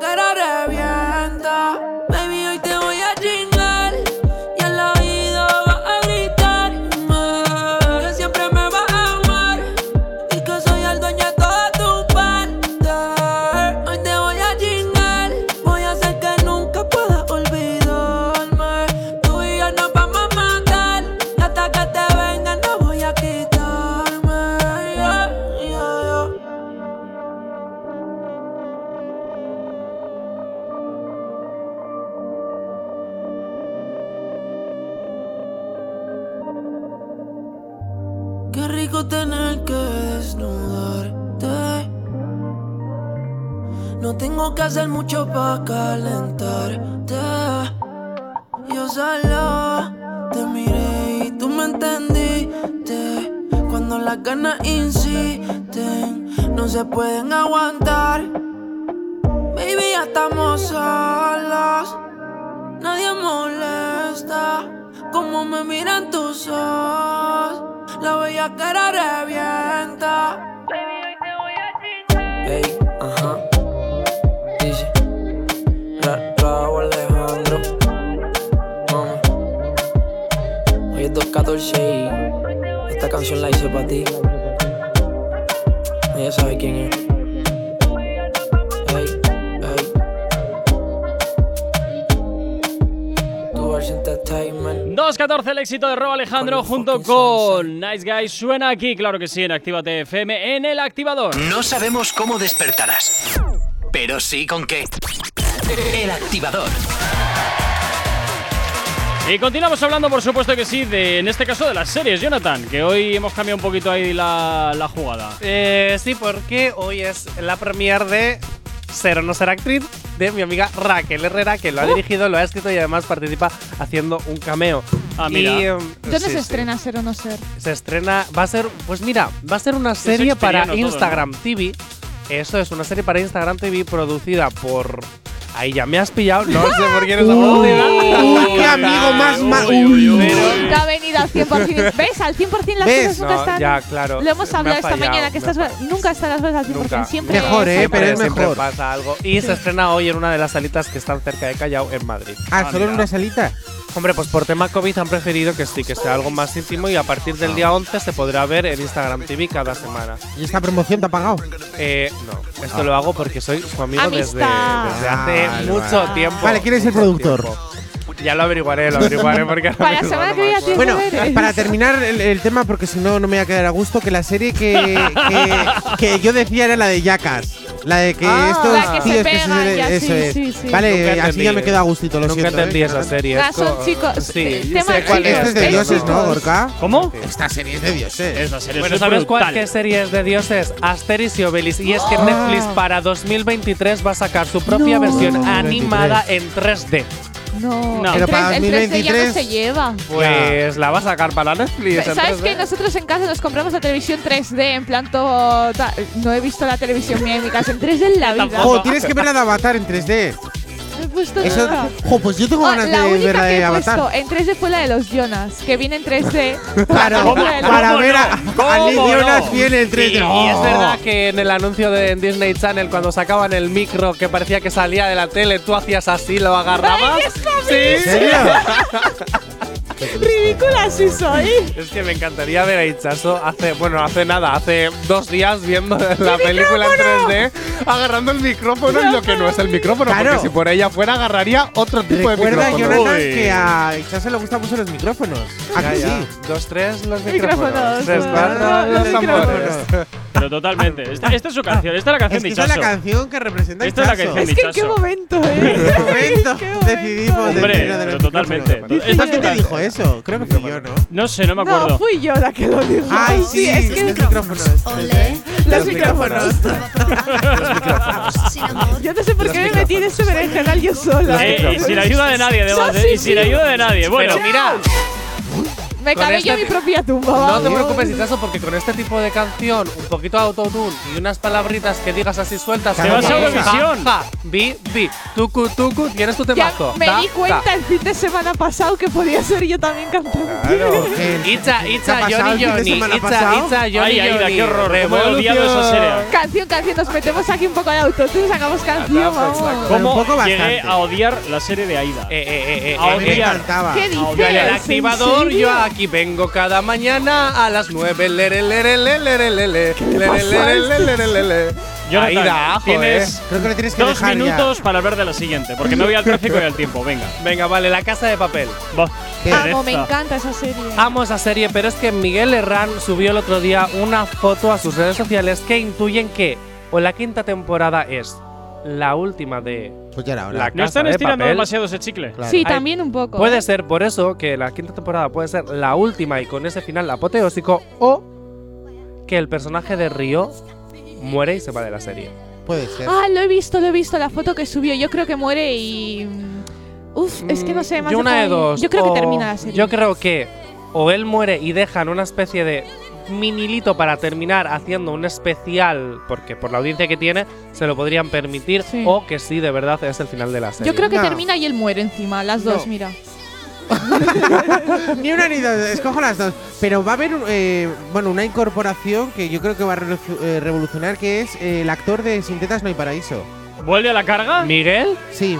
La éxito de Rob Alejandro junto con Nice Guys. Suena aquí, claro que sí, en Actívate FM, en el activador. No sabemos cómo despertarás, pero sí con qué. El activador. Y continuamos hablando, por supuesto que sí, de, en este caso de las series, Jonathan, que hoy hemos cambiado un poquito ahí la, la jugada. Eh, sí, porque hoy es la premier de Ser o no ser actriz de mi amiga Raquel Herrera, que lo ha Uh. dirigido, lo ha escrito y además participa haciendo un cameo. Ah, mira. Y, em, ¿Dónde sí, se sí. estrena ser o no ser? Se estrena, va a ser, pues mira, va a ser una serie para todo, Instagram TV. Eso es una serie para Instagram TV producida por. Ahí ya me has pillado, no sé por quién es la producida. Uy, qué amigo más ma- uy. Nunca ha venido al 100%. ¿Ves? Al 100% las ¿Ves? cosas nunca No, están. ya, claro. Lo hemos hablado esta fallado, mañana, que estas nunca están las cosas al 100%. Nunca. Siempre. Mejor, ¿eh? Siempre- Pero es siempre mejor. pasa algo. Y se estrena hoy en una de las salitas que están cerca de Callao, en Madrid. Ah, solo en una salita. Hombre, pues por tema COVID han preferido que sí, que sea algo más íntimo y a partir del día 11 se podrá ver en Instagram TV cada semana. ¿Y esta promoción te ha pagado? Eh, no, esto Ah. lo hago porque soy su amigo desde, hace Vale, mucho vale. tiempo. Vale, ¿quién es el productor? Ya lo averiguaré, lo averiguaré porque Para la mismo semana no que Bueno, para terminar el, el tema, porque si no, no me voy a quedar a gusto, que la serie que, que, que yo decía era la de Jackass. La de que Ah, estos la que se tíos que pegan, se ya, eso sí, es. sí, sí. Vale, Nunca así entendí. ya me quedo a gustito, lo Nunca siento. entendí ¿eh? esa serie. Ah, es son co- chicos. Sí, eh, yo tema sé cuál chicos, es. Este es de dioses, ¿no. Gorka? ¿Cómo? Esta serie es de dioses. Serie Bueno, es ¿sabes cuál qué serie es de dioses? Asterix y Obelix. Y es que Ah. Netflix para 2023 va a sacar su propia No. versión 2023. animada en 3D. No, No. el Pero 3, para el 3D ya no 2023 se lleva. Pues la va a sacar para Netflix. en ¿Sabes 3D. que nosotros en casa nos compramos la televisión 3D en plan todo No he visto la televisión mía en mi casa en 3D en la vida. Tienes que ver la de Avatar en 3D. Puesto Eso, nada. jo, pues yo tengo Oh, ganas la de ver única la que de he puesto Avatar. en 3D fue la de los Jonas, que viene en 3D. Claro, ¿Cómo no? para ¿Cómo ver a, no? a Lee ¿Cómo Jonas no? bien en 3D. Y, y es Oh. verdad que en el anuncio de Disney Channel, cuando sacaban el micro que parecía que salía de la tele, tú hacías así, lo agarrabas. Ay, qué sí, ¿En serio? Ridícula sí soy. Es que me encantaría ver a Ichazo hace, bueno, hace nada, hace dos días viendo la película en 3D, agarrando el micrófono y lo que no es el micrófono, Claro. porque si por ella fuera agarraría otro tipo Recuerda, de micrófono. Jonathan, Uy. que a Ixase le gustan mucho los micrófonos. ¿A Ya, que ya. sí? Dos, tres, los Micrófonos, micrófonos. Tres, los cuatro, los micrófonos. Pero totalmente. Esta, esta es su canción, esta es la canción Es de que esa es la canción que representa Esta es la canción Es que en qué momento, En eh. qué momento ¿Qué momento? decidimos Hombre, de pero totalmente. Esta es ¿Quién te dijo eso? Creo que fui yo, ¿no? No sé, no me No, acuerdo. fui yo la que lo dijo. Ay, sí, es que los micrófonos. los micrófonos. Yo no sé por qué me metí en ese berenjenal yo sola. Y sin ayuda de nadie, además, No, y sin ayuda de nadie. Bueno, mira, Me cavé este yo mi propia tumba. no vamos. te preocupes, Ichazo, porque con este tipo de canción, un poquito de autotune y unas palabritas que digas así sueltas. Te vas a Eurovisión. Ja, bi, bi, tucu, tucu, tienes tu Ya temazo. me Ta, di ta. cuenta el fin de semana pasado que podía ser yo también cantando. Claro. ¿Qué- Itza, Itza, Johnny, Johnny. Itza? Itza, Johnny, Ay, Aida, qué horror, esa. Canción, canción, nos metemos aquí un poco de autotune, sacamos canción, vamos. ¿cómo llegué a odiar la serie de Aida? Eh, eh, eh, eh, A eh, A eh, odiar. encantaba. ¿Qué dices? el ¿En activador, yo aquí vengo cada mañana a las 9. Lere, lere, lere, lere, lere, lere, pasa a lere, este lere, lere, lere. Jonathan, Ahí da ajo, tienes eh. Creo que le tienes que dos dejar minutos para hablar de la siguiente, porque me voy al tráfico y al tiempo. Venga. Venga, vale, la casa de papel. Va. ¿Qué? Amo, me encanta esa serie. Amo esa serie, pero es que Miguel Herrán subió el otro día una foto a sus redes sociales que intuyen que o la quinta temporada es la última de. Pues ya era hora. la ¿No casa están de estirando papel. demasiado ese chicle? Claro. Sí, Ay, también un poco. Puede ¿eh? ser por eso que la quinta temporada puede ser la última y con ese final apoteósico o que el personaje de Río muere y se va de la serie. Puede ser. Ah, lo he visto, lo he visto, la foto que subió. Yo creo que muere y. Uf, es que no sé, más Yo una de dos. Yo creo o- que termina la serie. Yo creo que o él muere y dejan una especie de minilito para terminar haciendo un especial, porque por la audiencia que tiene se lo podrían permitir, o que sí, de verdad es el final de la serie. Yo creo que termina y él muere encima, las dos, mira. Ni una ni dos, escojo las dos. Pero va a haber eh, bueno, una incorporación que yo creo que va a eh, revolucionar, que es eh, el actor de Sin tetas no hay paraíso. ¿Vuelve a la carga? ¿Miguel? Sí.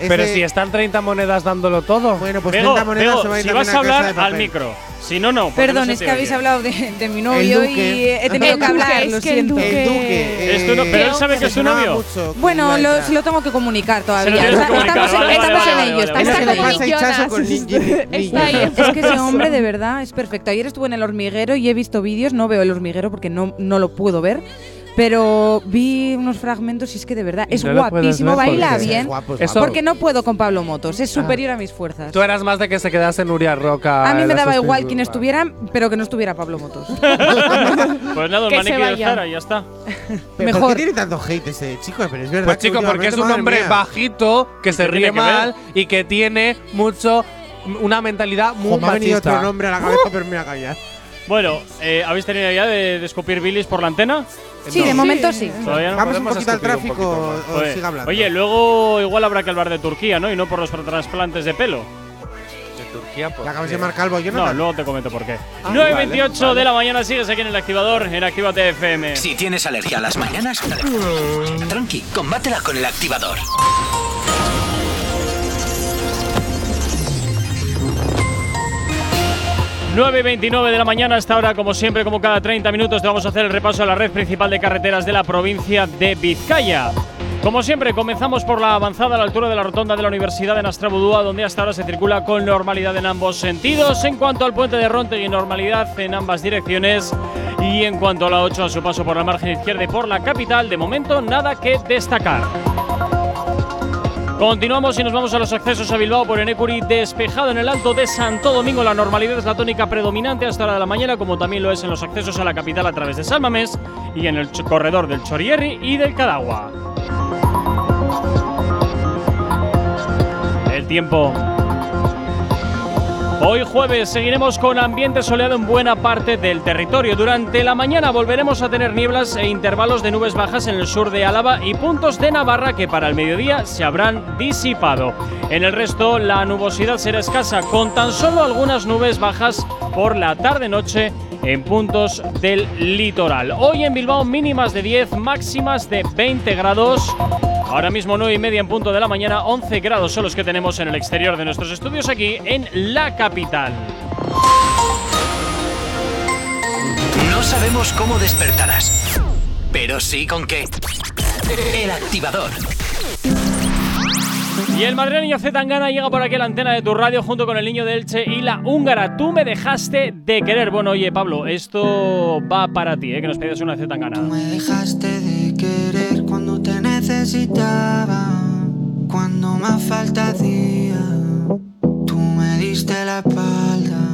Pero Ese- si están 30 monedas dándolo todo. Bueno, pues Bego, 30 monedas Bego, se va a ir si vas a hablar al micro. Si no, no. Perdón, no es que habéis oye. hablado de, de mi novio y he tenido que hablar, lo es que el siento. duque- El duque. Es tu no- eh, pero él sabe que es sonaba novio. mucho, Bueno, lo, se lo tengo que comunicar Se todavía. que Está- comunicar, estamos vale, estamos vale, en vale, ello. vale, con Está ahí. Es que ese hombre de verdad es perfecto. Ayer estuve en el hormiguero y he visto vídeos, no veo el hormiguero porque no, no lo puedo ver, pero vi unos fragmentos y es que de verdad es No guapísimo, ver baila porque- bien. Es guapo, guapo. Porque no puedo con Pablo Motos, es superior a mis fuerzas. Tú eras más de que se quedase Nuria Roca. A mí en me daba igual quien estuviera, pero que no estuviera Pablo Motos. Pues nada, se maniquí de. Zara, ya está. Pero ¿Por mejor. qué tiene tanto hate ese chico? Pero es verdad. Pues que chico, porque es un hombre mía. bajito, que se ¿Qué ríe que ver? mal y que tiene mucho una mentalidad muy Jo, me ha venido otro machista. nombre a la cabeza, pero me voy a callar. Bueno, eh, ¿habéis tenido ya de, de escupir bilis por la antena? Sí, de momento sí. Todavía no. Vamos un poquito al tráfico poquito o siga hablando. Oye, luego igual habrá que hablar de Turquía, ¿no? Y no por los trasplantes de pelo. De Turquía, ¿por La acabas qué? de marcar calvo, yo No, luego te comento por qué. 9.28 de la mañana sigues aquí en el activador en Actívate FM. Si tienes alergia a las mañanas, tranqui, combátela con el activador. Nueve y 29 de la mañana hasta ahora, como siempre, como cada 30 minutos, te vamos a hacer el repaso a la red principal de carreteras de la provincia de Vizcaya. Como siempre, comenzamos por la avanzada a la altura de la rotonda de la Universidad de Nastrabudúa, donde hasta ahora se circula con normalidad en ambos sentidos. En cuanto al puente de Rontegui, normalidad en ambas direcciones. Y en cuanto a la 8, a su paso por la margen izquierda y por la capital, de momento nada que destacar. Continuamos y nos vamos a los accesos a Bilbao por Enecuri, despejado en el Alto de Santo Domingo. La normalidad es la tónica predominante hasta hora de la mañana, como también lo es en los accesos a la capital a través de Salmamés y en el corredor del Chorierri y del Cadagua. El tiempo. Hoy jueves seguiremos con ambiente soleado en buena parte del territorio. Durante la mañana volveremos a tener nieblas e intervalos de nubes bajas en el sur de Álava y puntos de Navarra que para el mediodía se habrán disipado. En el resto la nubosidad será escasa con tan solo algunas nubes bajas por la tarde-noche en puntos del litoral. Hoy en Bilbao mínimas de 10, máximas de 20 grados. Ahora mismo 9 y media en punto de la mañana, 11 grados son los que tenemos en el exterior de nuestros estudios aquí en la capital. No sabemos cómo despertarás, pero sí con qué. El activador. Y el madrileño Zetangana llega por aquí a la antena de tu radio junto con el niño de Elche y la húngara. Tú me dejaste de querer. Bueno, oye, Pablo, esto va para ti, ¿eh? que nos pides una Zetangana. Me dejaste cuando más falta hacía. Tú me diste la espalda.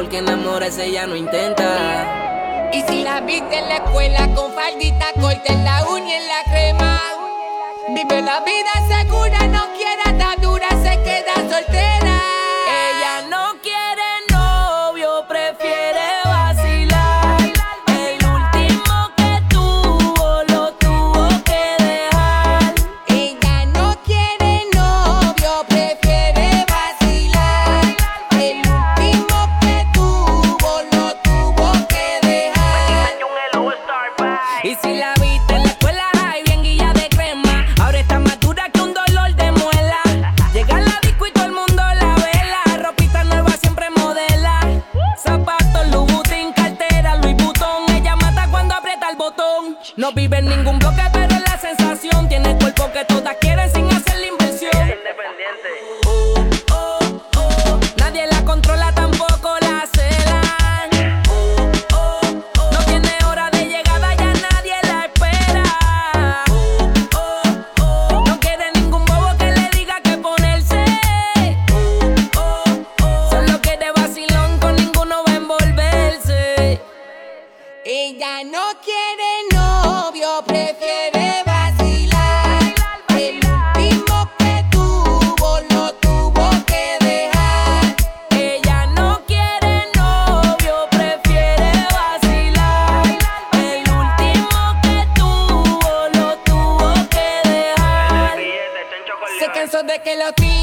porque enamorarse ya no intenta. de que lo tiene.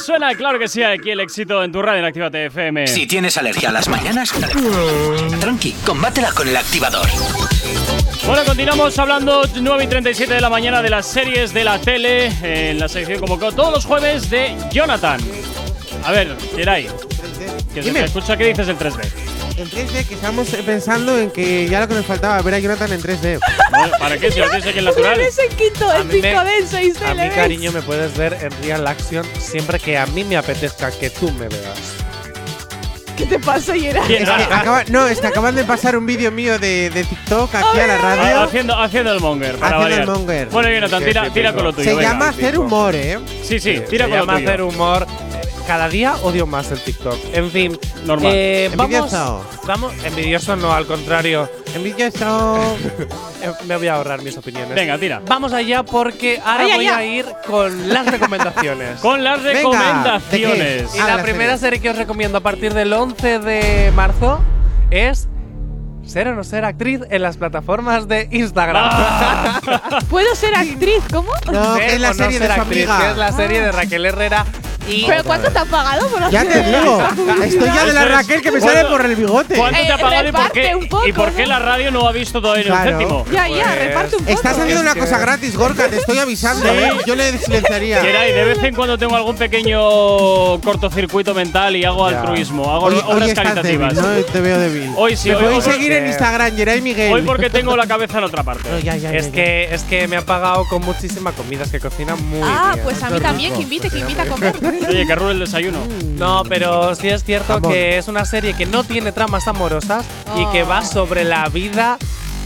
suena, claro que sí, aquí el éxito en tu radio en Actívate FM. Si tienes alergia a las mañanas, tranqui, combátela con el activador. Bueno, continuamos hablando 9 y 37 de la mañana de las series de la tele en la sección como todos los jueves de Jonathan. A ver, Geray, que se escucha qué dices el 3D. En 3D que estamos pensando en que ya lo que nos faltaba, ver a Jonathan en 3D. ¿Para, qué? Si lo aquí en natural. En quinto, en quinto denso y A mí, cariño, me puedes ver en Real Action siempre que a mí me apetezca que tú me veas. ¿Qué te pasa, Gerard? Ah, ah. No, es que acaban de pasar un vídeo mío de, TikTok aquí a la radio. Ah, haciendo, el monger. Para Haciendo variar. el monger. Bueno, Jonathan, tira, tira con lo tuyo. Se llama hacer humor, ¿eh? Sí, sí, tira Se con llama hacer humor. Cada día odio más el TikTok. En fin, Normal. eh, vamos, Envidioso. vamos, envidioso no, al contrario. Envidioso. Eh, Me voy a ahorrar mis opiniones. Venga, tira. Vamos allá porque ahora voy a ir con las recomendaciones. Con las recomendaciones. Ah, y la primera serie que os recomiendo a partir del 11 de marzo es Ser o no ser actriz en las plataformas de Instagram. Ah. ¿Puedo ser actriz? ¿Cómo? No, es la no serie de ser actriz, que es la serie de ah. Raquel Herrera y ¿Pero cuánto te han pagado por hacer Ya te digo, estoy ya de la Raquel que me sale por el bigote. ¿Cuánto te ha eh, pagado y por qué, y por qué la radio no ha visto todavía en el séptimo? Ya, ya, pues reparte un poco. Estás haciendo una cosa gratis, Gorka, te estoy avisando. ¿eh? Yo le silenciaría. Geray, de vez en cuando tengo algún pequeño cortocircuito mental y hago altruismo, hago hoy, obras hoy caritativas. Débil, no te veo débil. Hoy sí, me hoy, podéis seguir en Instagram, Geray Miguel. Hoy porque tengo la cabeza en otra parte. No, ya, ya, es, ya, Que, es que me ha pagado con muchísimas comidas que cocina muy ah, bien. Ah, pues a mí también, que invite, que invite a comer. Oye, que arrugue el desayuno. No, pero sí es cierto que es una serie que no tiene tramas amorosas y que va oh. sobre la vida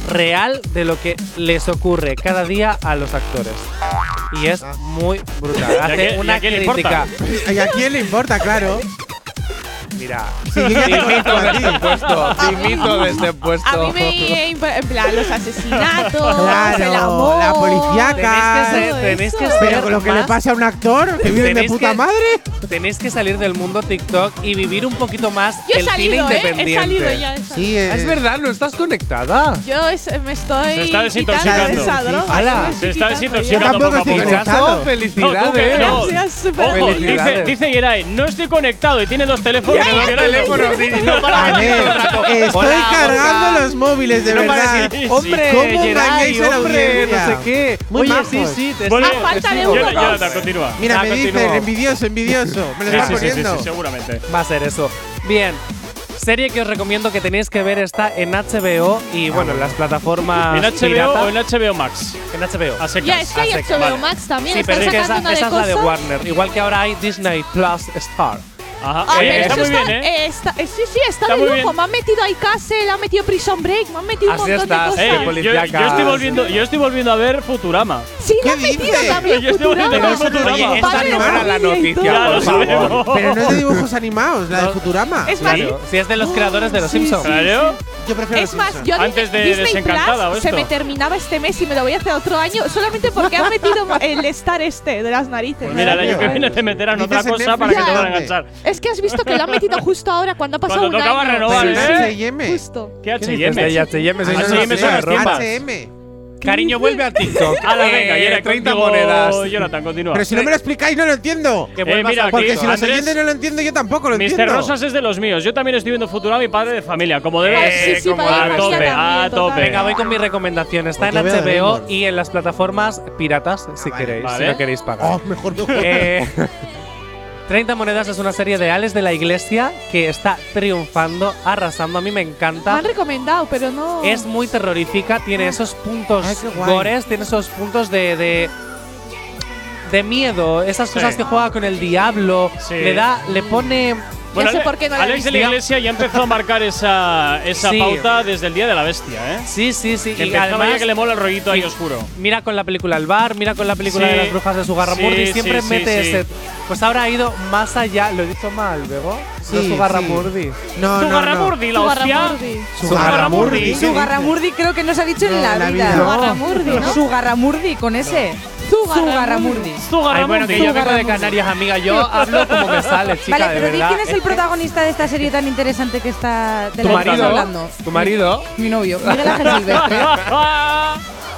real de lo que les ocurre cada día a los actores. Y es muy brutal. Hace una crítica. ¿Y a quién le importa, claro? mira, sí, te invito desde el puesto, te invito desde el puesto. A mí me en plan los asesinatos, claro, el amor, la policíaca. Tenéis que que ser Pero con lo que le pasa a un actor que vive de puta que, madre. Tenéis que salir del mundo TikTok y vivir un poquito más Yo el salido, cine independiente. Eh, he salido ya, he salido. Sí, eh. es verdad, no estás conectada. Yo es, me estoy. Se está desintoxicando. Esa droga, se está desintoxicando. Yo tampoco estoy conectado. Felicidades. No, no. Gracias, Ojo, felicidades. dice, dice no estoy conectado y tiene dos teléfonos dos teléfonos. No para Estoy cargando los móviles, de verdad. Hombre, ¿cómo Geray, hombre, no sé qué. Muy Oye, sí, sí. Te bueno, falta de uno. Ya, continúa. Mira, me dicen envidioso, envidioso. Me lo sí, sí. Sí, seguramente. Va a ser eso. Bien. Serie que os recomiendo que tenéis que ver está en HBO y ah, bueno, en las plataformas. ¿En HBO pirata. o en HBO Max? En HBO. A secas. Ya, es que hay HBO Max también. Sí, pero es que esa, esa es la de Warner. Igual que ahora hay Disney Plus Star. Ajá. Ah, está muy bien, ¿eh? ¿eh? Sí, sí, está, está de lujo. Me han metido a Castle, han metido Prison Break, me han metido Así un montón de cosas. Eh, yo, estoy volviendo, yo estoy volviendo a ver Futurama. Sí, la han metido también yo estoy Volviendo a ver Futurama. Oye, esta la noticia. Pero no es de dibujos animados, la de Futurama. Es más, si es de los creadores de Los Simpsons. Yo prefiero es más, yo antes de Disney Desencantada se me terminaba este mes y me lo voy a hacer otro año solamente porque han metido el estar este de las narices. Pues mira, el año que viene te meterán otra cosa para que te van a enganchar es que has visto que lo han metido justo ahora cuando ha pasado Cuando un año. renovar, Sí, ¿eh? H&M. Justo. ¿Qué H&M? De H&M, H&M son las H&M. Cariño, vuelve al TikTok. A la ah, venga, y era 30 monedas. Jonathan, continúa. Pero si no me lo explicáis, no lo entiendo. Eh, mira, al Porque si los Andrés- no lo entiendo, yo tampoco lo Mister entiendo. Rosas es de los míos. Yo también estoy viendo Futurama y Padre de Familia, como debe Ah, sí, sí, como a tope, a tope. Venga, voy con mi recomendación. Está en HBO y en las plataformas piratas, si ah, vale. queréis, si no queréis pagar. Oh, mejor mejor. Eh, 30 monedas es una serie de Ales de la Iglesia que está triunfando, arrasando. A mí me encanta. Me han recomendado, pero no. Es muy terrorífica, tiene ah. esos puntos gores, tiene esos puntos de, de de miedo, esas cosas que juega con el diablo, sí. le da, le pone bueno, sé por qué no Alex de la Iglesia ya empezó a marcar esa, esa sí. pauta desde el Día de la Bestia, ¿eh? Sí, sí, sí. Que y además que le mola el rollito ahí oscuro. Mira con la película El Bar, mira con la película sí. de las brujas de su Garramurdi, y sí, siempre mete ese… Pues ahora ha ido más allá, lo he dicho mal, ¿bebo? Sí, no es Sugarramurdi. No, no, Sugarramurdi, la hostia. Sugarramurdi. Sugarramurdi creo que no se ha dicho en la vida. Sugarramurdi, ¿no? Sugarramurdi con ese. Zugarramurdi. Ay, bueno, que yo vengo de Canarias, amiga. Yo hablo como me sale, chica, Vale, pero quién es el protagonista de esta serie tan interesante que está de Tu que marido, hablando. tu marido. Mi novio, Miguel Ángel Silvestre.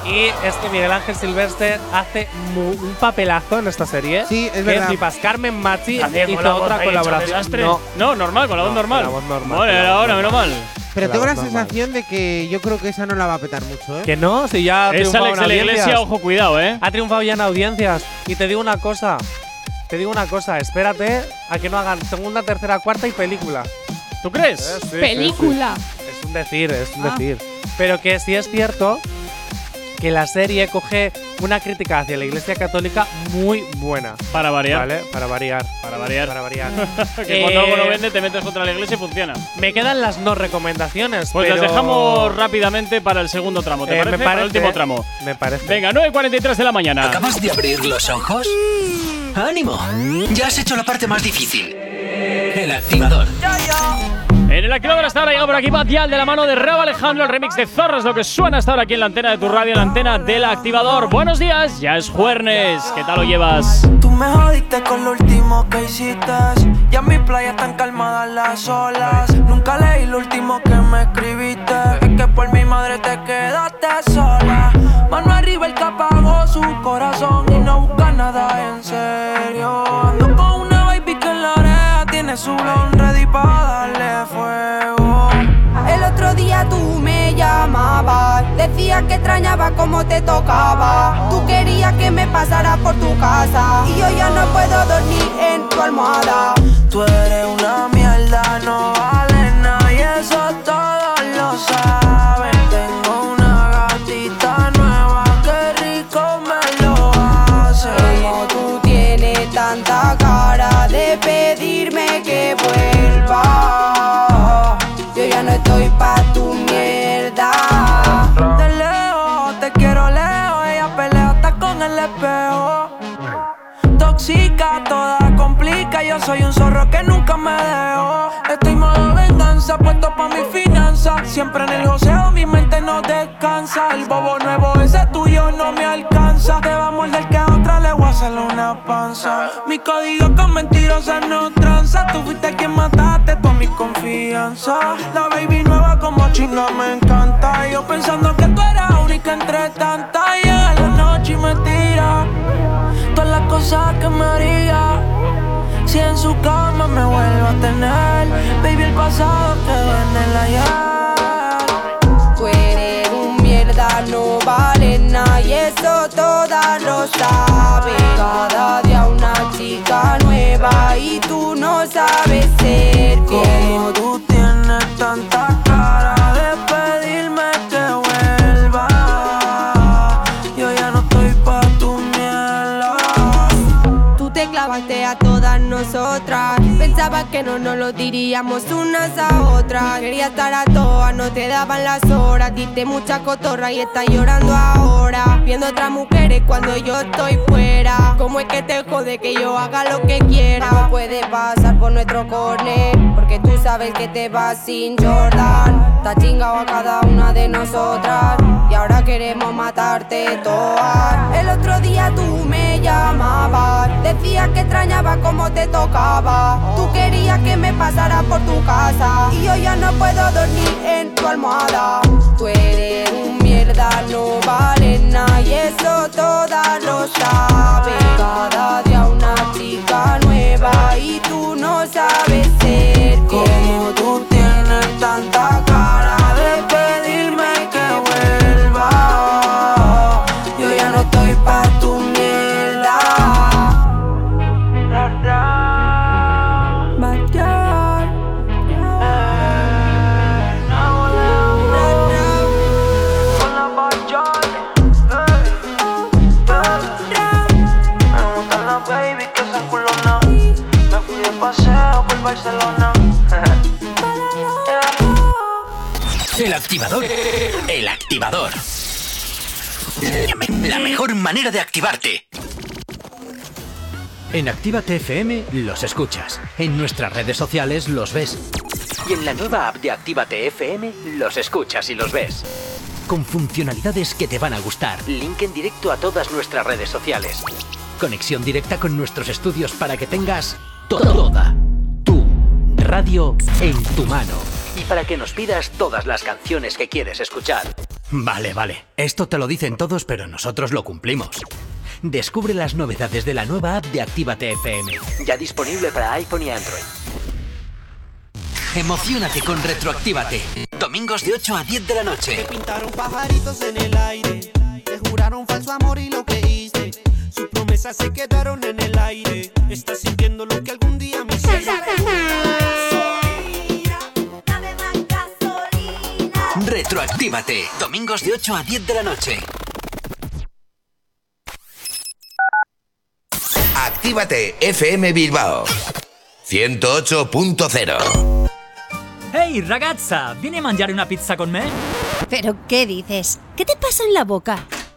Y es que Miguel Ángel Silvestre hace un papelazo en esta serie. Sí, es que verdad. flipas. Carmen Machi También con hizo la voz otra ahí colaboración. No, No, normal, con la voz No, normal. con la voz normal, Vale, la ahora, menos mal. Pero tengo la sensación de que yo creo que esa no la va a petar mucho, ¿eh? que no, si ya ha Es triunfado Alex en de la. Iglesia, ojo, cuidado, eh. Ha triunfado ya en audiencias. Y te digo una cosa. te digo una cosa, espérate a que no hagan segunda, tercera, cuarta y película. ¿Tú crees? Eh, sí, sí, Película. sí. Es un decir, es un Ah. decir. Pero que sí es cierto que la serie coge una crítica hacia la Iglesia Católica muy buena. Para variar. ¿Vale? Para variar. Para variar. Para variar. que cuando algo no Eh, vende, te metes contra la iglesia y funciona. Me quedan las no recomendaciones. Pues pero- las dejamos rápidamente para el segundo tramo. ¿Te Eh, parece? me Para el parece, último tramo. Me parece. Venga, 9.43 de la mañana. ¿Acabas de abrir los ojos? ¡Ánimo! Ya has hecho la parte más difícil. El activador. En el activador hasta ahora llega por aquí Batial de la mano de Rabo Alejandro, el remix de Zorros, lo que suena hasta ahora aquí en la antena de tu radio, en la antena del activador. Buenos días, ya es jueves. ¿Qué tal lo llevas? Tú me jodiste con lo último que hiciste. Ya en mi playa están calmadas las olas. Nunca leí lo último que me escribiste. Es que por mi madre te quedaste sola. Mano arriba el que apagó su corazón y no busca nada en serio. Ando con una baby que en la oreja tiene su blon ready para darle fuego. El otro día tú me llamabas, decías que extrañaba cómo te tocaba. Tú querías que me pasara por tu casa y yo ya no puedo dormir en tu almohada. Tú eres una mierda, no vale nada y eso todos lo saben. Siempre en el joseo, mi mente no descansa. El bobo nuevo, ese tuyo no me alcanza. Te va a que a otra le voy a hacer una panza. Mi código con mentirosas no tranza. Tú fuiste quien mataste toda mi confianza. La baby nueva como chinga me encanta. Yo pensando que tú eras única entre tantas. Llega la noche y me tira todas las cosas que me haría. Si en su cama me vuelvo a tener, baby, el pasado quedó en el ayer. Lo saben. Cada día una chica nueva y tú no sabes ser Como tú tienes tanta Pensaba que no nos lo diríamos unas a otras. Quería estar a todas, no te daban las horas. Diste mucha cotorra y estás llorando ahora. Viendo otras mujeres cuando yo estoy fuera. ¿Cómo es que te jode que yo haga lo que quiera? No puede pasar por nuestro corner. Porque tú sabes que te vas sin Jordan. Está chingado a cada una de nosotras. Y ahora queremos matarte todas. El otro día tú me llamabas. Decías que extrañaba cómo te tocaba. Tú querías que me pasara por tu casa. Y yo ya no puedo dormir en tu almohada. Tú eres un mierda, no vale nada. Y eso todas lo saben. Cada día una chica El activador. El activador. La mejor manera de activarte. En Actívate FM los escuchas. En nuestras redes sociales los ves. Y en la nueva app de Actívate FM los escuchas y los ves. Con funcionalidades que te van a gustar. Link en directo a todas nuestras redes sociales. Conexión directa con nuestros estudios para que tengas toda radio en tu mano. Y para que nos pidas todas las canciones que quieres escuchar. Vale, vale. Esto te lo dicen todos, pero nosotros lo cumplimos. Descubre las novedades de la nueva app de Actívate FM. Ya disponible para iPhone y Android. Emocionate con Retroactívate. Domingos de 8 a 10 de la noche. Pintaron pajaritos en el aire, te juraron falso amor y lo que hice. Su promesa promesas se quedaron en el aire. Estás sintiendo lo que algún día me hiciste. Retroactívate. Domingos de 8 a 10 de la noche. Actívate FM Bilbao 108.0 Ehi ragazza, vieni a mangiare una pizza con me? ¿Pero qué dices? ¿Qué te pasa en la boca?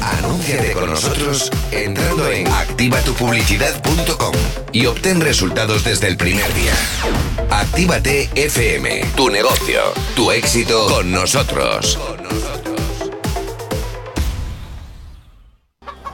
Anúnciate con nosotros entrando en activatupublicidad.com y obtén resultados desde el primer día. Actívate FM, tu negocio, tu éxito con nosotros.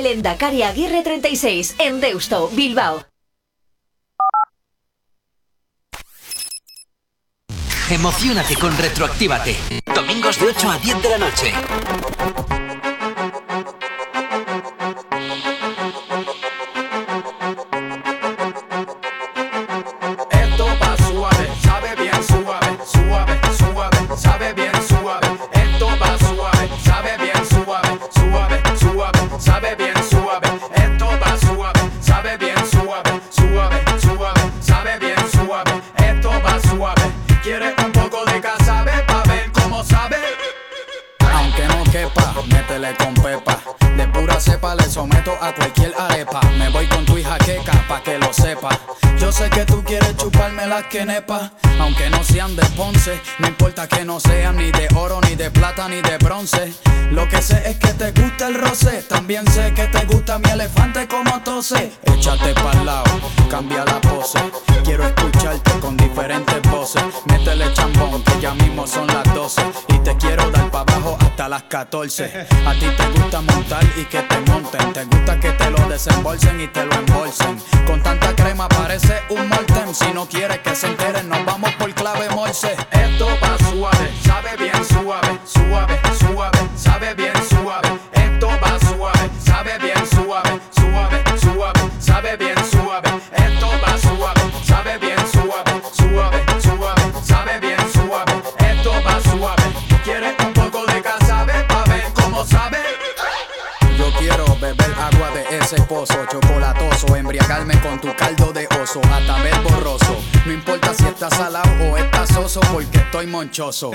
calle Lendakari Aguirre 36, en Deusto, Bilbao. Emocionate con Retroactívate. Domingos de 8 a 10 de la noche. Sé que tú quieres chuparme las quenepas, aunque no sean de Ponce. No importa que no sean ni de oro, ni de plata, ni de bronce. Lo que sé es que te gusta el roce. También sé que te gusta mi elefante como tose. Échate pa'l lado, cambia la pose. Quiero escucharte con diferentes voces. Métele chambón, que ya mismo son las 12. Y te quiero dar las 14. A ti te gusta montar y que te monten. Te gusta que te lo desembolsen y te lo embolsen. Con tanta crema parece un molten. Si no quieres que se enteren, nos vamos por clave morse. Esto va suave, sabe bien suave, suave, suave, sabe bien chocolatoso, embriagarme con tu caldo de oso, hasta ver borroso. No importa si estás salado o estás soso, porque estoy monchoso.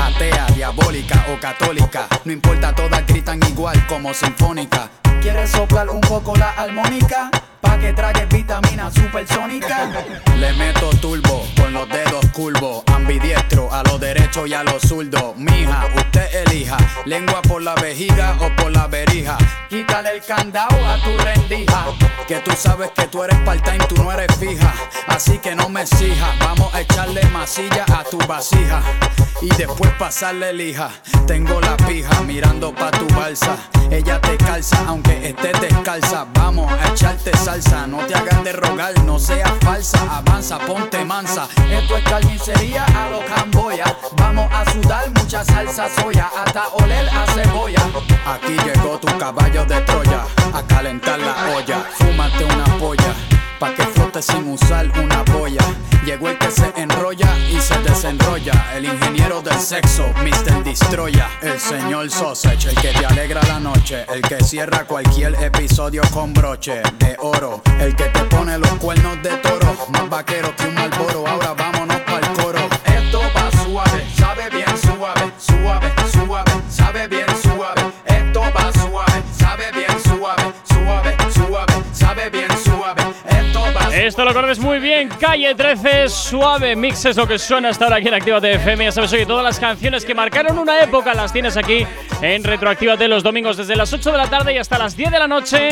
Atea, diabólica o católica, no importa, todas gritan igual como sinfónica. ¿Quieres soplar un poco la armónica? Pa' que trague vitamina supersónica. Le meto turbo con los dedos curvos, ambidiestro a lo derecho y a lo zurdo. Mija, usted elija, lengua por la vejiga o por la verija. Quítale el candado a tu rendija. Que tú sabes que tú eres part-time, tú no eres fija. Así que no me exijas, vamos a echarle masilla a tu vasija. Y después pasarle lija. Tengo la pija mirando pa' tu balsa. Ella te calza, aunque estés descalza. Vamos a echarte salsa. No te hagas de rogar, no seas falsa. Avanza, ponte mansa. Esto es carnicería a lo camboya. Vamos a sudar mucha salsa soya, hasta oler a cebolla. Aquí llegó tu caballo de Troya, a calentar la olla. Fúmate una polla. Pa' que flote sin usar una boya. Llegó el que se enrolla y se desenrolla. El ingeniero del sexo, Mr. Destroya. El señor Sausage, el que te alegra la noche. El que cierra cualquier episodio con broche de oro. El que te pone los cuernos de toro. Más vaquero que un malboro. Esto lo conoces muy bien, Calle 13, suave mix es lo que suena hasta ahora aquí en Actívate FM. Ya sabes, oye, todas las canciones que marcaron una época las tienes aquí en Retroactívate los domingos desde las 8 de la tarde y hasta las 10 de la noche.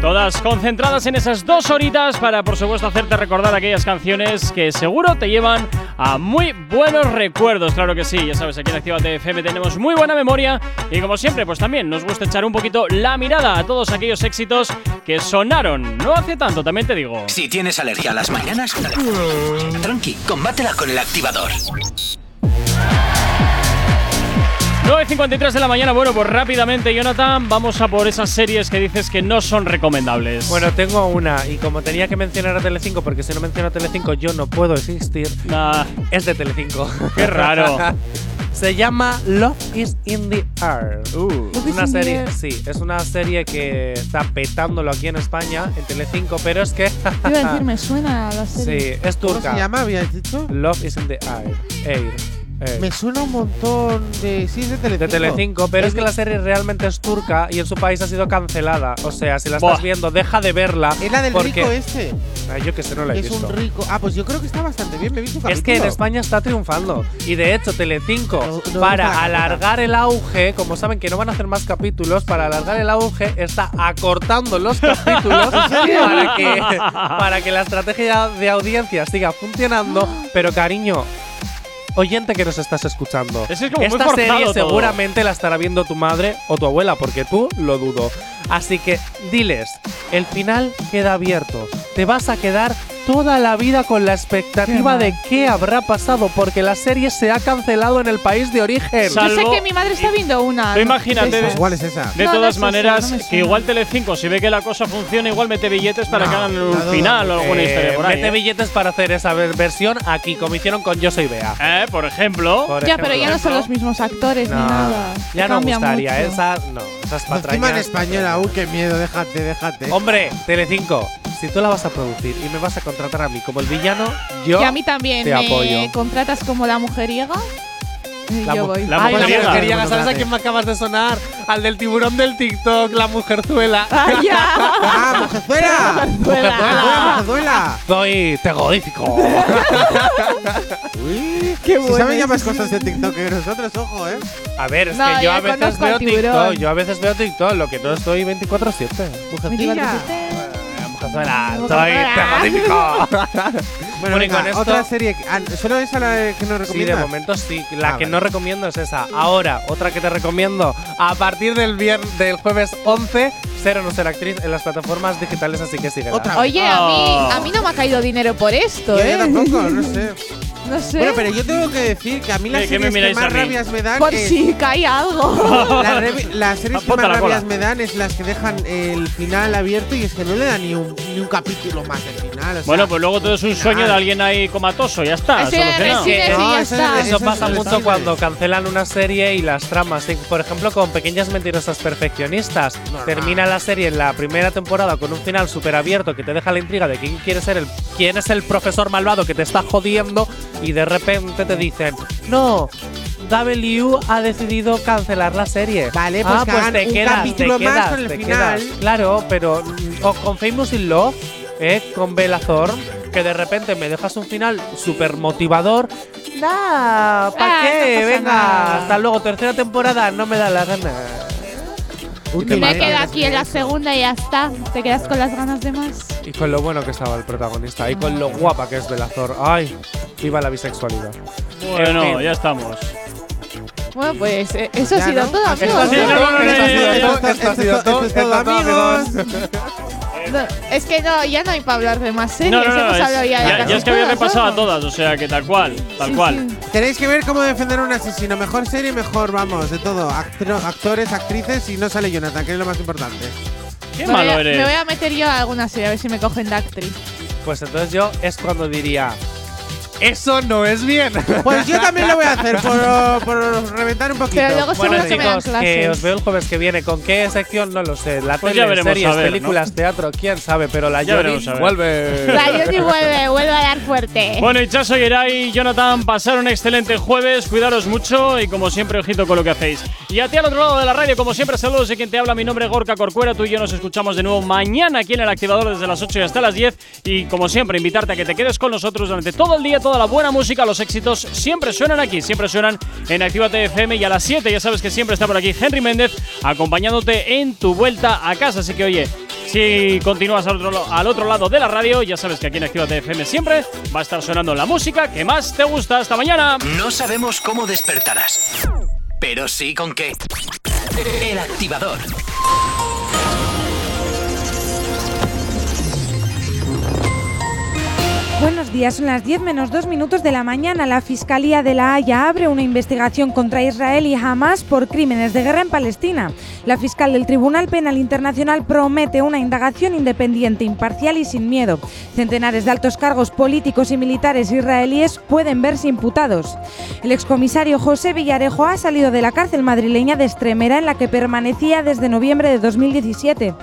Todas concentradas en esas dos horitas para, por supuesto, hacerte recordar aquellas canciones que seguro te llevan a muy buenos recuerdos. Claro que sí, ya sabes, aquí en Actívate FM tenemos muy buena memoria y, como siempre, pues también nos gusta echar un poquito la mirada a todos aquellos éxitos que sonaron no hace tanto, también te digo. Si tienes alergia a las mañanas, tranqui, combátela con el activador. 9.53 de la mañana, bueno, pues rápidamente, Jonathan, vamos a por esas series que dices que no son recomendables. Bueno, tengo una, y como tenía que mencionar a Telecinco, porque si no menciono a Telecinco yo no puedo existir, es de Telecinco. Qué raro. Se llama Love is in the Air. Uh. Es una serie, sí, es una serie que está petándolo aquí en España, en Telecinco, pero es que. Iba a decir, me suena a la serie. Sí, es turca. ¿Cómo se llama, habías dicho? Love is in the Air. Air. Air. Me suena un montón de. Sí, es de Telecinco. De Telecinco, pero es que la serie realmente es turca y en su país ha sido cancelada. O sea, si la estás viendo, deja de verla. Es la del porque rico este. Ay, yo que sé, no la he Es visto. un rico. Ah, pues yo creo que está bastante bien. Me he visto Es que en. España está triunfando. Y de hecho, Telecinco, no para alargar el auge, como saben que no van a hacer más capítulos, para alargar el auge, está acortando los capítulos para que, para que la estrategia de audiencia siga funcionando. Pero cariño. Oyente que nos estás escuchando. Es que es como muy Esta serie todo. seguramente la estará viendo tu madre o tu abuela, porque tú lo dudo. Así que diles, el final queda abierto. Te vas a quedar toda la vida con la expectativa de qué habrá pasado, porque la serie se ha cancelado en el país de origen. Yo sé que mi madre está viendo una. Tú imagínate, esas. ¿Cuál es esa? de No, no todas es esa, maneras, no que igual Telecinco, si ve que la cosa funciona, igual mete billetes para No, que hagan dudo. final o alguna Eh, historia por ahí. mete ¿eh? billetes para hacer esa ver- versión aquí, como hicieron con Yo Soy Bea. Eh, por ejemplo. Por Ya, pero ya no son los mismos actores ni nada. Ya no gustaría, mucho. esa no, esas Encima en patrañas. Uy, qué miedo. Déjate, déjate. Hombre, Telecinco, si tú la vas a producir y me vas a contratar a mí como el villano, yo y a mí también te me apoyo. contratas como la mujeriega. La yo voy. la Ay, la mujeriega. mujeriega, ¿sabes a quién me acabas de sonar? Al del tiburón del TikTok, la mujerzuela. ¡Ah, ya! ¡Ah, mujerzuela! ¡Mujerzuela! ¡Mujerzuela! Soy terrorífico. Uy, Qué si bueno saben ya más cosas de TikTok que nosotros, ojo, ¿eh? A ver, es No, que yo a veces veo. TikTok, yo a veces veo TikTok, lo que no estoy 24-7. Mujercilla. Mujerzuela, soy Mujerzuela. terrorífico. Bueno, Bueno, y venga, con esto- otra serie. que- ah, ¿Solo esa la que nos Sí, de momento sí. La Ah, que vale. no recomiendo es esa. Ahora, otra que te recomiendo. A partir del vier del jueves 11, ser o no ser actriz en las plataformas digitales, así que sigue. Otra. Oye, a mí, Oh. a mí no me ha caído dinero por esto, Yo, ¿eh? yo tampoco, no sé. No sé. Bueno, pero yo tengo que decir que a mí las ¿Qué- qué me series que más mí? rabias me dan por es- si cae algo. las, series que más cola. rabias me dan es las que dejan el final abierto y es que no le dan ni un, ni un capítulo más del final. o sea, Bueno, pues luego todo es un sueño de alguien ahí comatoso, ya está, solucionado. cine sí, No, ya eso- está. Eso es pasa mucho cuando cancelan una serie y las tramas. Sí, Por ejemplo, con Pequeñas Mentirosas Perfeccionistas. Normal. Termina la serie en la primera temporada con un final súper abierto que te deja la intriga de quién quiere ser el, quién es el profesor malvado que te está jodiendo y de repente te dicen, no. W ha decidido cancelar la serie. Vale, pues ah, pues te un quedas, capítulo te más quedas, con el te final. quedas. Claro, pero mm, o con Famous in Love, ¿eh? con Thorne, que de repente me dejas un final súper motivador. Nah, ¿para Ah, qué? no Venga, nada. hasta luego, tercera temporada, no me da la gana. Uy, ¿Y te qué Me pasa? quedo aquí en la segunda y ya está. ¿Te quedas con las ganas de más? Y con lo bueno que estaba el protagonista, y con lo guapa que es Thorne. Ay, viva la bisexualidad. Bueno, En fin. ya estamos. Bueno, pues eh, eso ha sido ¿no? todo, amigos. esto ha sido esto- ha todo, amigos. No, es que no, ya no hay para hablar de más series. No, no, no, Hemos es- hablado ya de ya, es que había todas, repasado a todas, o sea que tal cual, tal cual. Tenéis que ver cómo defender a un asesino. Mejor serie, mejor, vamos, de todo. Actro- actores, actrices y no sale Jonathan, que es lo más importante. Qué Me voy a- Me voy a meter yo a alguna serie a ver si me cogen de actriz. Pues entonces yo es cuando diría. Eso no es bien. Pues yo también lo voy a hacer por, por reventar un poquito. bueno, chicos, que os veo el jueves que viene. ¿Con qué sección? No lo sé. La Pues tele, veremos, series, a ver, películas, teatro, quién sabe. Pero la Ya Yori veremos, a ver. vuelve. La Yoni vuelve, vuelve a dar fuerte. Bueno, Ichazo, Yeray y Jonathan, pasar un excelente jueves, cuidaros mucho y como siempre, ojito con lo que hacéis. Y a ti al otro lado de la radio, como siempre, saludos de quien te habla, mi nombre es Gorka Corcuera, tú y yo nos escuchamos de nuevo mañana aquí en el activador desde las 8 y hasta las 10 y como siempre, invitarte a que te quedes con nosotros durante todo el día, toda la buena música, los éxitos siempre suenan aquí, siempre suenan en Actívate FM y a las 7 ya sabes que siempre está por aquí Henry Méndez acompañándote en tu vuelta a casa, así que oye, si continúas al otro, al otro lado de la radio, ya sabes que aquí en Actívate FM siempre va a estar sonando la música que más te gusta. Hasta mañana. No sabemos cómo despertarás, pero sí con qué. El activador. Buenos días, son las 10 menos 2 minutos de la mañana. La Fiscalía de La Haya abre una investigación contra Israel y Hamas por crímenes de guerra en Palestina. La fiscal del Tribunal Penal Internacional promete una indagación independiente, imparcial y sin miedo. Centenares de altos cargos políticos y militares israelíes pueden verse imputados. El excomisario José Villarejo ha salido de la cárcel madrileña de Estremera en la que permanecía desde noviembre de 2017.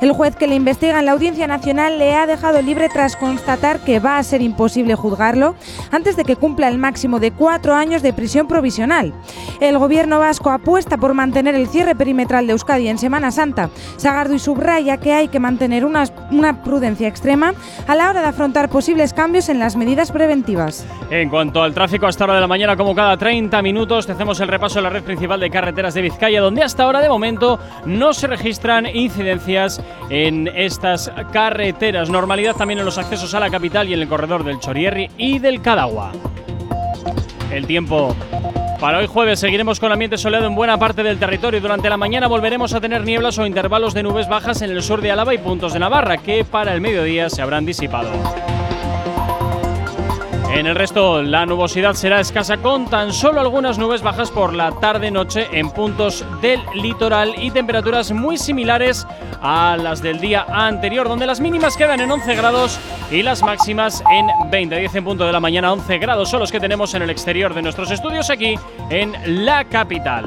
El juez que le investiga en la Audiencia Nacional le ha dejado libre tras constatar que va ser imposible juzgarlo antes de que cumpla el máximo de cuatro años de prisión provisional. El gobierno vasco apuesta por mantener el cierre perimetral de Euskadi en Semana Santa. Sagardo y subraya que hay que mantener una, una prudencia extrema a la hora de afrontar posibles cambios en las medidas preventivas. En cuanto al tráfico, hasta hora de la mañana, como cada 30 minutos, te hacemos el repaso de la red principal de carreteras de Vizcaya, donde hasta ahora, de momento, no se registran incidencias en estas carreteras. Normalidad también en los accesos a la capital y en el corredor del Chorierri y del Cadagua. El tiempo. Para hoy jueves seguiremos con ambiente soleado en buena parte del territorio. Durante la mañana volveremos a tener nieblas o intervalos de nubes bajas en el sur de Álava y puntos de Navarra, que para el mediodía se habrán disipado. En el resto, la nubosidad será escasa con tan solo algunas nubes bajas por la tarde-noche en puntos del litoral y temperaturas muy similares a las del día anterior, donde las mínimas quedan en 11 grados y las máximas en 20. 10 en punto de la mañana, 11 grados son los que tenemos en el exterior de nuestros estudios aquí en la capital.